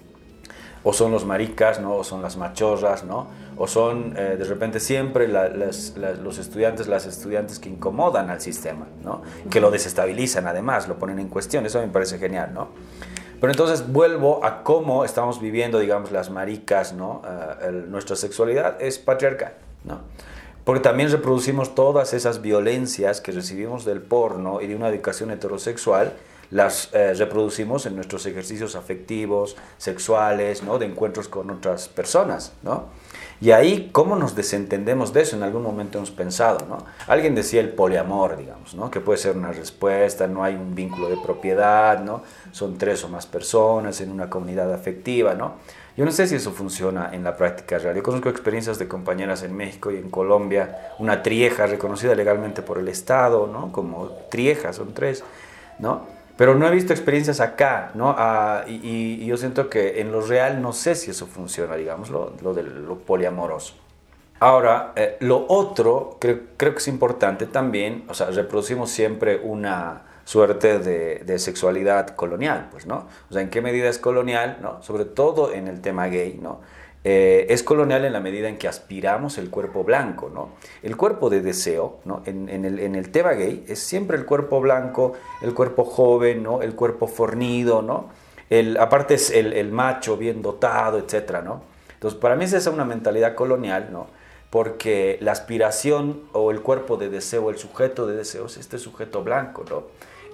o son los maricas, ¿no? o son las machorras, ¿no? O son eh, de repente siempre los estudiantes, las estudiantes que incomodan al sistema, ¿no? que lo desestabilizan además, lo ponen en cuestión, eso me parece genial. ¿no? Pero entonces vuelvo a cómo estamos viviendo, digamos, las maricas, ¿no? Eh, nuestra sexualidad es patriarcal, ¿no? Porque también reproducimos todas esas violencias que recibimos del porno y de una educación heterosexual las eh, reproducimos en nuestros ejercicios afectivos, sexuales, ¿no? de encuentros con otras personas. ¿no? Y ahí, ¿cómo nos desentendemos de eso? En algún momento hemos pensado, ¿no? Alguien decía el poliamor, digamos, ¿no? Que puede ser una respuesta, no hay un vínculo de propiedad, ¿no? Son tres o más personas en una comunidad afectiva, ¿no? Yo no sé si eso funciona en la práctica real. Yo conozco experiencias de compañeras en México y en Colombia, una trieja reconocida legalmente por el Estado, ¿no? Como trieja, son tres, ¿no? Pero no he visto experiencias acá, ¿no? Ah, y, yo siento que en lo real no sé si eso funciona, digamos, lo, lo de lo poliamoroso. Ahora, eh, lo otro, creo, creo, que es importante también, o sea, reproducimos siempre una suerte de, de, sexualidad colonial, pues, ¿no? O sea, ¿en qué medida es colonial, no? Sobre todo en el tema gay, ¿no? Eh, es colonial en la medida en que aspiramos el cuerpo blanco, ¿no? El cuerpo de deseo, ¿no? En, el, en, el, tema gay es siempre el cuerpo blanco, el cuerpo joven, ¿no? El cuerpo fornido, ¿no? El, aparte es el, macho bien dotado, etcétera, ¿no? Entonces, para mí esa es una mentalidad colonial, ¿no? Porque la aspiración o el cuerpo de deseo, el sujeto de deseo es este sujeto blanco, ¿no?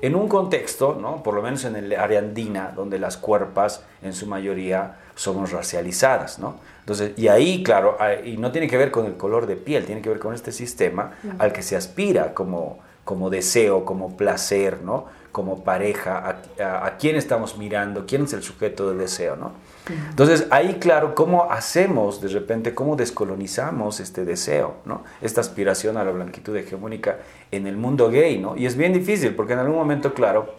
En un contexto, ¿no? por lo menos en el área andina, donde las cuerpas en su mayoría somos racializadas, ¿no? Entonces, y ahí, claro, y no tiene que ver con el color de piel, tiene que ver con este sistema al que se aspira como, como deseo, como placer, ¿no? Como pareja, a, a, quién estamos mirando, quién es el sujeto de deseo, ¿no? Entonces, ahí, claro, ¿cómo hacemos de repente, cómo descolonizamos este deseo, ¿no? Esta aspiración a la blanquitud hegemónica en el mundo gay, ¿no? Y es bien difícil, porque en algún momento, claro,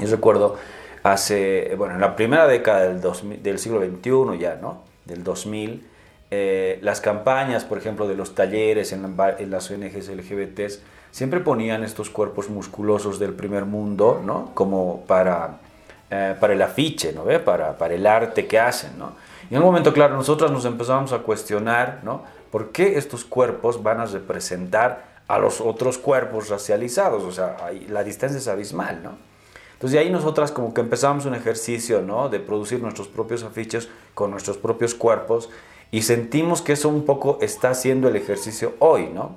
y recuerdo, hace, bueno, en la primera década del, del siglo XXI ya, ¿no? Del 2000, eh, las campañas, por ejemplo, de los talleres en, las ONGs LGBTs, siempre ponían estos cuerpos musculosos del primer mundo, ¿no? Como para, eh, para el afiche, ¿no? Para, para el arte que hacen, ¿no? Y en un momento, claro, nosotros nos empezamos a cuestionar, ¿no? ¿Por qué estos cuerpos van a representar a los otros cuerpos racializados? O sea, la distancia es abismal, ¿no? Entonces de ahí nosotras como que empezamos un ejercicio, ¿no? De producir nuestros propios afiches con nuestros propios cuerpos y sentimos que eso un poco está haciendo el ejercicio hoy, ¿no?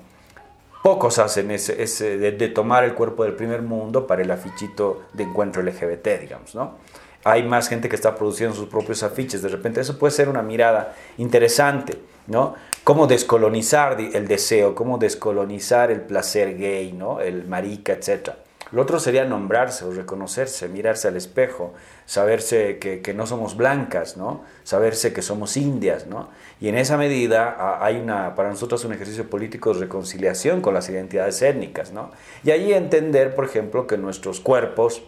Pocos hacen ese, de, tomar el cuerpo del primer mundo para el afichito de encuentro LGBT, digamos, ¿no? hay más gente que está produciendo sus propios afiches. De repente eso puede ser una mirada interesante, ¿no? Cómo descolonizar el deseo, cómo descolonizar el placer gay, ¿no? El marica, etc. Lo otro sería nombrarse o reconocerse, mirarse al espejo, saberse que, no somos blancas, ¿no? Saberse que somos indias, ¿no? Y en esa medida hay una, para nosotros un ejercicio político de reconciliación con las identidades étnicas, ¿no? Y ahí entender, por ejemplo, que nuestros cuerpos,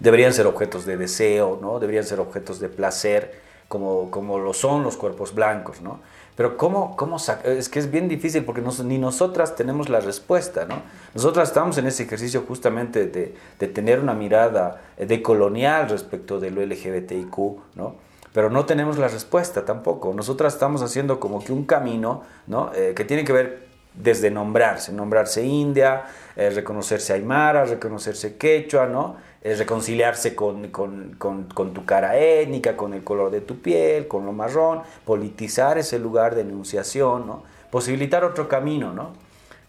deberían ser objetos de deseo, ¿no? Deberían ser objetos de placer, como, como lo son los cuerpos blancos, ¿no? Pero ¿cómo, cómo es que es bien difícil porque ni nosotras tenemos la respuesta, ¿no? Nosotras estamos en ese ejercicio justamente de, de tener una mirada decolonial respecto de lo LGBTIQ, ¿no? Pero no tenemos la respuesta tampoco. Nosotras estamos haciendo como que un camino, ¿no? Eh, que tiene que ver desde nombrarse, nombrarse India, eh, reconocerse Aymara, reconocerse Quechua, ¿no? Reconciliarse con, tu cara étnica, con el color de tu piel, con lo marrón, politizar ese lugar de enunciación, ¿no? posibilitar otro camino, ¿no?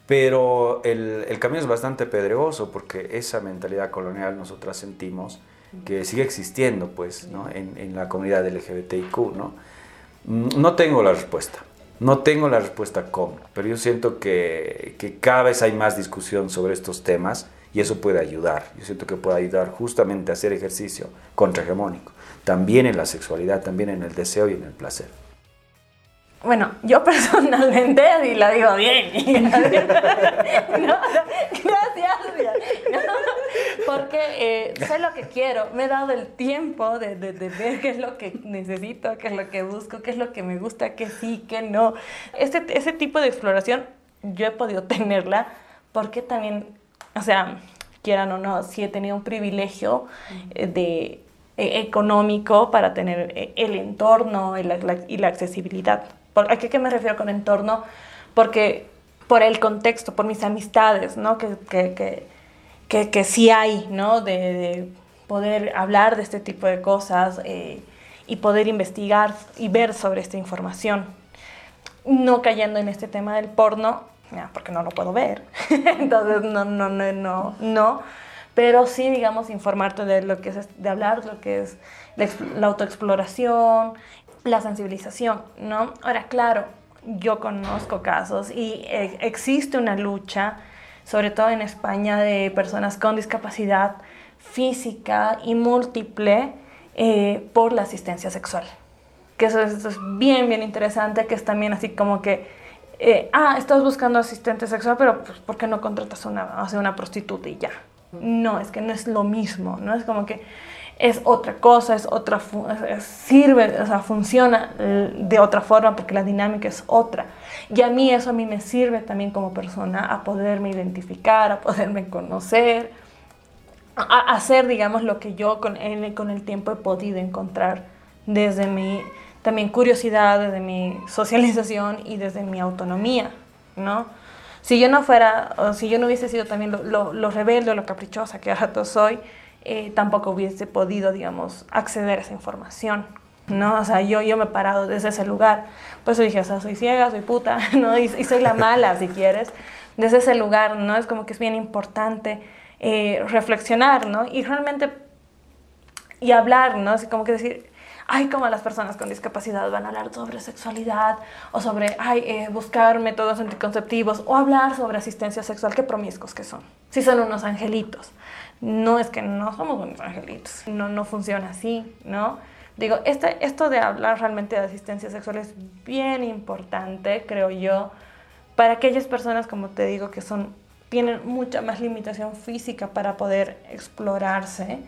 Pero el, camino es bastante pedregoso porque esa mentalidad colonial nosotras sentimos que sigue existiendo pues, ¿no? en, la comunidad LGBTIQ. ¿no? Mm, no tengo la respuesta, no tengo la respuesta cómo, pero yo siento que, que cada vez hay más discusión sobre estos temas y eso puede ayudar. Yo siento que puede ayudar justamente a hacer ejercicio contrahegemónico, también en la sexualidad, también en el deseo y en el placer. Bueno, yo personalmente, y lo digo bien, no, gracias, porque eh, sé lo que quiero, me he dado el tiempo de, de, de, ver qué es lo que necesito, qué es lo que busco, qué es lo que me gusta, qué sí, qué no. Este, ese tipo de exploración yo he podido tenerla porque también o sea, quieran o no, sí he tenido un privilegio eh, de, eh, económico para tener eh, el entorno y la, accesibilidad. ¿A qué, me refiero con entorno? Porque por el contexto, por mis amistades, ¿no? Que, que, que, que, sí hay, ¿no? De, poder hablar de este tipo de cosas y poder investigar y ver sobre esta información. No cayendo en este tema del porno, porque no lo puedo ver. Entonces, no, no, no, no, no. Pero sí, digamos, informarte de lo que es, de hablar, lo que es la, autoexploración, la sensibilización, ¿no? Ahora, claro, yo conozco casos y e, existe una lucha, sobre todo en España, de personas con discapacidad física y múltiple eh, por la asistencia sexual. Que eso, eso es bien, bien interesante, que es también así como que eh, ah, estás buscando asistente sexual, pero pues, ¿por qué no contratas a una, una prostituta y ya? No, es que no es lo mismo, ¿no? Es como que es otra cosa, es otra, sirve, o sea, funciona eh, de otra forma porque la dinámica es otra. Y a mí eso a mí me sirve también como persona a poderme identificar, a poderme conocer, a hacer, digamos, lo que yo con, con el tiempo he podido encontrar desde mi también curiosidad, desde mi socialización y desde mi autonomía, ¿no? Si yo no fuera, o si yo no hubiese sido también lo, lo, rebelde o lo caprichosa que ahora soy, eh, tampoco hubiese podido, digamos, acceder a esa información, ¿no? O sea, yo, yo me he parado desde ese lugar. Por eso dije, o sea, soy ciega, soy puta, ¿no? Y, soy la mala, si quieres. Desde ese lugar, ¿no? Es como que es bien importante eh, reflexionar, ¿no? Y realmente, y hablar, ¿no? Así como que decir, ay, como las personas con discapacidad van a hablar sobre sexualidad o sobre, ay, eh, buscar métodos anticonceptivos o hablar sobre asistencia sexual, qué promiscuos que son. Si son unos angelitos. No es que no somos unos angelitos, no, no funciona así, ¿no? Digo, este, esto de hablar realmente de asistencia sexual es bien importante, creo yo, para aquellas personas, como te digo, que son, tienen mucha más limitación física para poder explorarse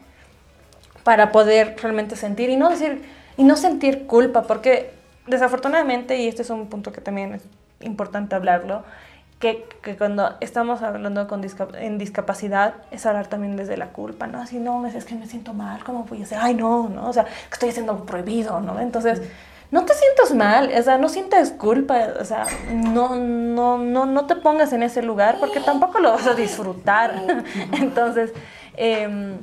para poder realmente sentir y no decir y no sentir culpa, porque desafortunadamente, y este es un punto que también es importante hablarlo, que, que cuando estamos hablando con en discapacidad es hablar también desde la culpa, ¿no? Así, no, es que me siento mal, ¿cómo voy a hacer? Ay, no, ¿no? O sea, que estoy haciendo prohibido, ¿no? Entonces, no te sientas mal, o sea, no sientas culpa, o sea, no, no, no, no te pongas en ese lugar porque tampoco lo vas a disfrutar. Entonces, eh,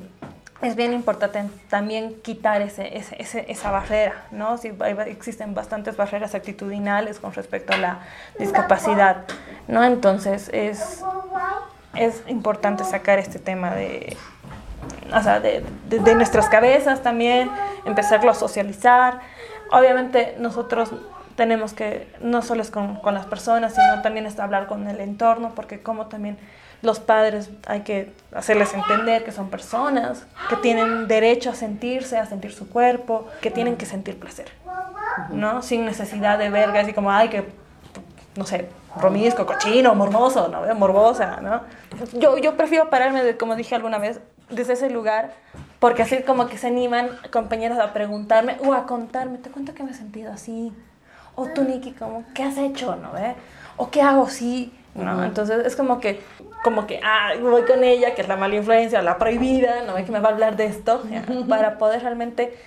es bien importante también quitar ese, ese, esa barrera, ¿no? Si existen bastantes barreras actitudinales con respecto a la discapacidad, ¿no? Entonces es, es importante sacar este tema de, o sea, de, de, nuestras cabezas también, empezarlo a socializar. Obviamente nosotros tenemos que, no solo es con, con las personas, sino también es hablar con el entorno, porque como también los padres hay que hacerles entender que son personas, que tienen derecho a sentirse, a sentir su cuerpo, que tienen que sentir placer, ¿no? Sin necesidad de verga, así como, ay, que, no sé, romisco, cochino, mormoso, ¿no? Morbosa, ¿no? Yo, yo prefiero pararme, como dije alguna vez, desde ese lugar, porque así como que se animan compañeros a preguntarme o a contarme, te cuento que me he sentido así, o tú, Nikki, como, ¿qué has hecho, no? ¿Eh? ¿O qué hago si ¿no? Entonces es como que, como que, ah, voy con ella, que es la mala influencia, la prohibida, ¿no? Que me va a hablar de esto, para poder realmente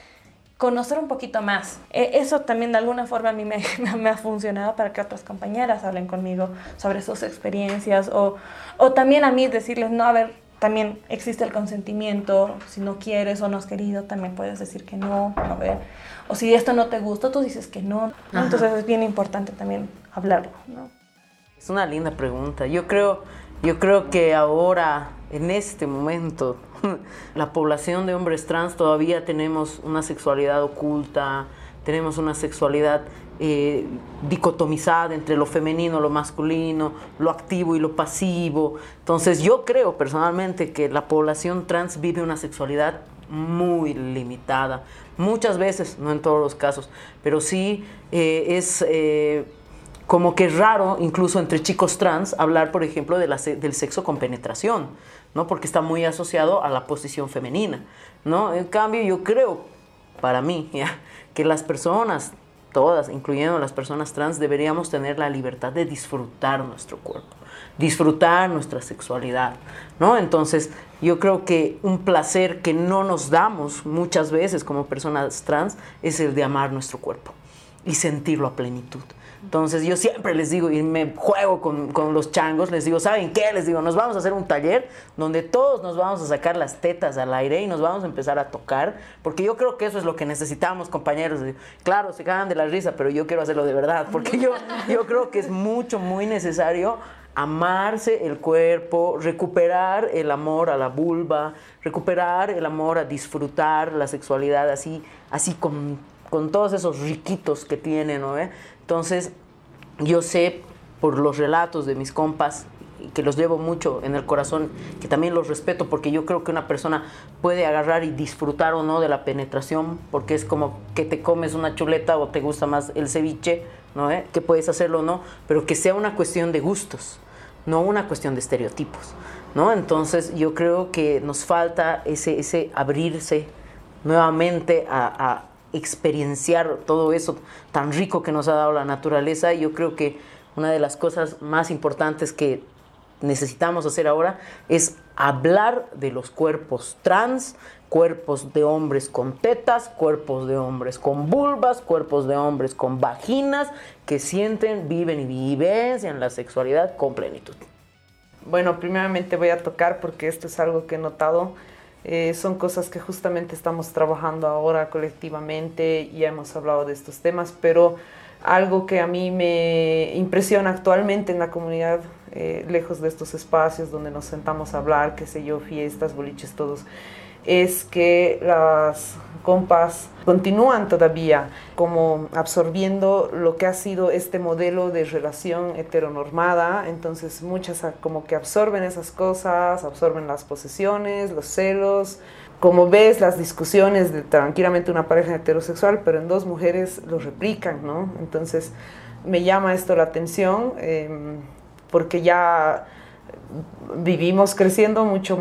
conocer un poquito más. E, eso también de alguna forma a mí me, me, ha funcionado para que otras compañeras hablen conmigo sobre sus experiencias o, o también a mí decirles, no, a ver, también existe el consentimiento, si no quieres o no has querido, también puedes decir que no, a ver. O si esto no te gusta, tú dices que no. Entonces es bien importante también hablarlo, ¿no? Es una linda pregunta. Yo creo, yo creo que ahora, en este momento, la población de hombres trans todavía tenemos una sexualidad oculta, tenemos una sexualidad eh, dicotomizada entre lo femenino, lo masculino, lo activo y lo pasivo. Entonces yo creo personalmente que la población trans vive una sexualidad muy limitada. Muchas veces, no en todos los casos, pero sí eh, es... Eh, como que es raro, incluso entre chicos trans, hablar, por ejemplo, de del sexo con penetración, ¿no? Porque está muy asociado a la posición femenina, ¿no? En cambio, yo creo, para mí, que las personas, todas, incluyendo las personas trans, deberíamos tener la libertad de disfrutar nuestro cuerpo, disfrutar nuestra sexualidad, ¿no? Entonces, yo creo que un placer que no nos damos muchas veces como personas trans es el de amar nuestro cuerpo y sentirlo a plenitud. Entonces yo siempre les digo, y me juego con, con, los changos, les digo, ¿saben qué? Les digo, nos vamos a hacer un taller donde todos nos vamos a sacar las tetas al aire y nos vamos a empezar a tocar, porque yo creo que eso es lo que necesitamos, compañeros. Claro, se cagan de la risa, pero yo quiero hacerlo de verdad, porque yo, yo creo que es mucho, muy necesario amarse el cuerpo, recuperar el amor a la vulva, recuperar el amor a disfrutar la sexualidad así, así con, con todos esos riquitos que tiene, ¿no? Entonces, yo sé por los relatos de mis compas, que los llevo mucho en el corazón, que también los respeto, porque yo creo que una persona puede agarrar y disfrutar o no de la penetración, porque es como que te comes una chuleta o te gusta más el ceviche, ¿no? ¿Eh? Que puedes hacerlo o no, pero que sea una cuestión de gustos, no una cuestión de estereotipos, ¿no? Entonces yo creo que nos falta ese, ese abrirse nuevamente a, experienciar todo eso tan rico que nos ha dado la naturaleza. Yo creo que una de las cosas más importantes que necesitamos hacer ahora es hablar de los cuerpos trans, cuerpos de hombres con tetas, cuerpos de hombres con vulvas, cuerpos de hombres con vaginas, que sienten, viven y vivencian la sexualidad con plenitud. Bueno, primeramente voy a tocar porque esto es algo que he notado eh, son cosas que justamente estamos trabajando ahora colectivamente, y hemos hablado de estos temas, pero algo que a mí me impresiona actualmente en la comunidad, eh, lejos de estos espacios donde nos sentamos a hablar, qué sé yo, fiestas, boliches, todos, es que las compas continúan todavía como absorbiendo lo que ha sido este modelo de relación heteronormada, entonces muchas como que absorben esas cosas, absorben las posesiones, los celos, como ves las discusiones de tranquilamente una pareja heterosexual, pero en dos mujeres lo replican, ¿no? Entonces me llama esto la atención em, porque ya vivimos creciendo mucho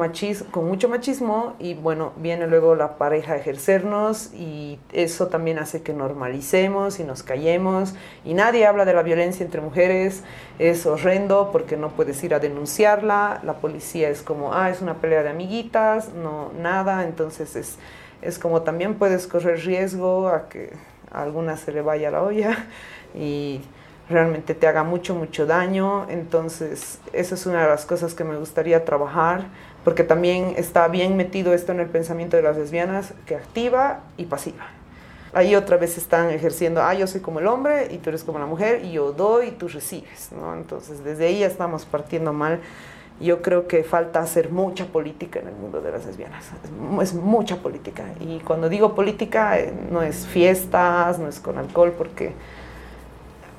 con mucho machismo y bueno, viene luego la pareja a ejercernos y eso también hace que normalicemos y nos callemos. Y nadie habla de la violencia entre mujeres, es horrendo porque no puedes ir a denunciarla, la policía es como, ah, es una pelea de amiguitas, no, nada, entonces es, es como también puedes correr riesgo a que a alguna se le vaya la olla y realmente te haga mucho, mucho daño. Entonces, esa es una de las cosas que me gustaría trabajar, porque también está bien metido esto en el pensamiento de las lesbianas, que activa y pasiva. Ahí otra vez están ejerciendo, ah, yo soy como el hombre y tú eres como la mujer y yo doy y tú recibes, ¿no? Entonces, desde ahí ya estamos partiendo mal yo creo que falta hacer mucha política en el mundo de las lesbianas. Es, mucha política. Y cuando digo política, eh, no es fiestas, no es con alcohol, porque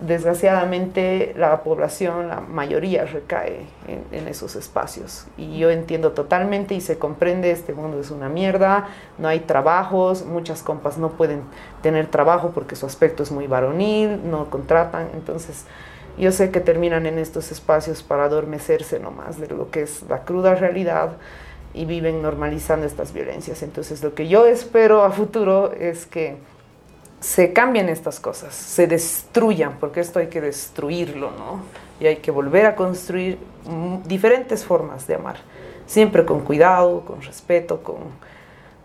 desgraciadamente la población, la mayoría recae en, esos espacios. Y yo entiendo totalmente y se comprende, este mundo es una mierda, no hay trabajos, muchas compas no pueden tener trabajo porque su aspecto es muy varonil, no contratan, entonces yo sé que terminan en estos espacios para adormecerse nomás de lo que es la cruda realidad y viven normalizando estas violencias. Entonces lo que yo espero a futuro es que se cambien estas cosas, se destruyan, porque esto hay que destruirlo, ¿no? Y hay que volver a construir diferentes formas de amar, siempre con cuidado, con respeto, con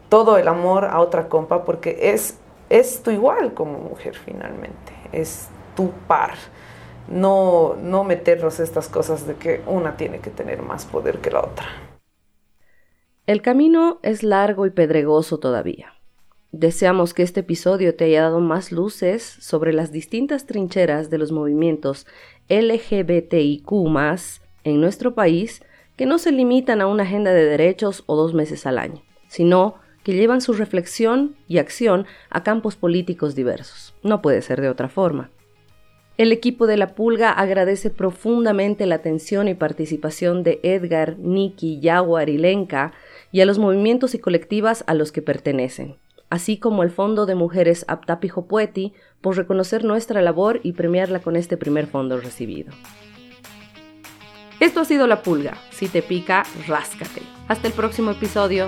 todo el amor a otra compa, porque es, es tu igual como mujer finalmente, es tu par no, no meternos estas cosas de que una tiene que tener más poder que la otra. El camino es largo y pedregoso todavía. Deseamos que este episodio te haya dado más luces sobre las distintas trincheras de los movimientos LGBTIQ en nuestro país que no se limitan a una agenda de derechos o dos meses al año, sino que llevan su reflexión y acción a campos políticos diversos. No puede ser de otra forma. El equipo de La Pulga agradece profundamente la atención y participación de Edgar, Nikki, Yaguar y Lenka y a los movimientos y colectivas a los que pertenecen, así como al Fondo de Mujeres Aptapijo Poeti por reconocer nuestra labor y premiarla con este primer fondo recibido. Esto ha sido La Pulga. Si te pica, ráscate. Hasta el próximo episodio.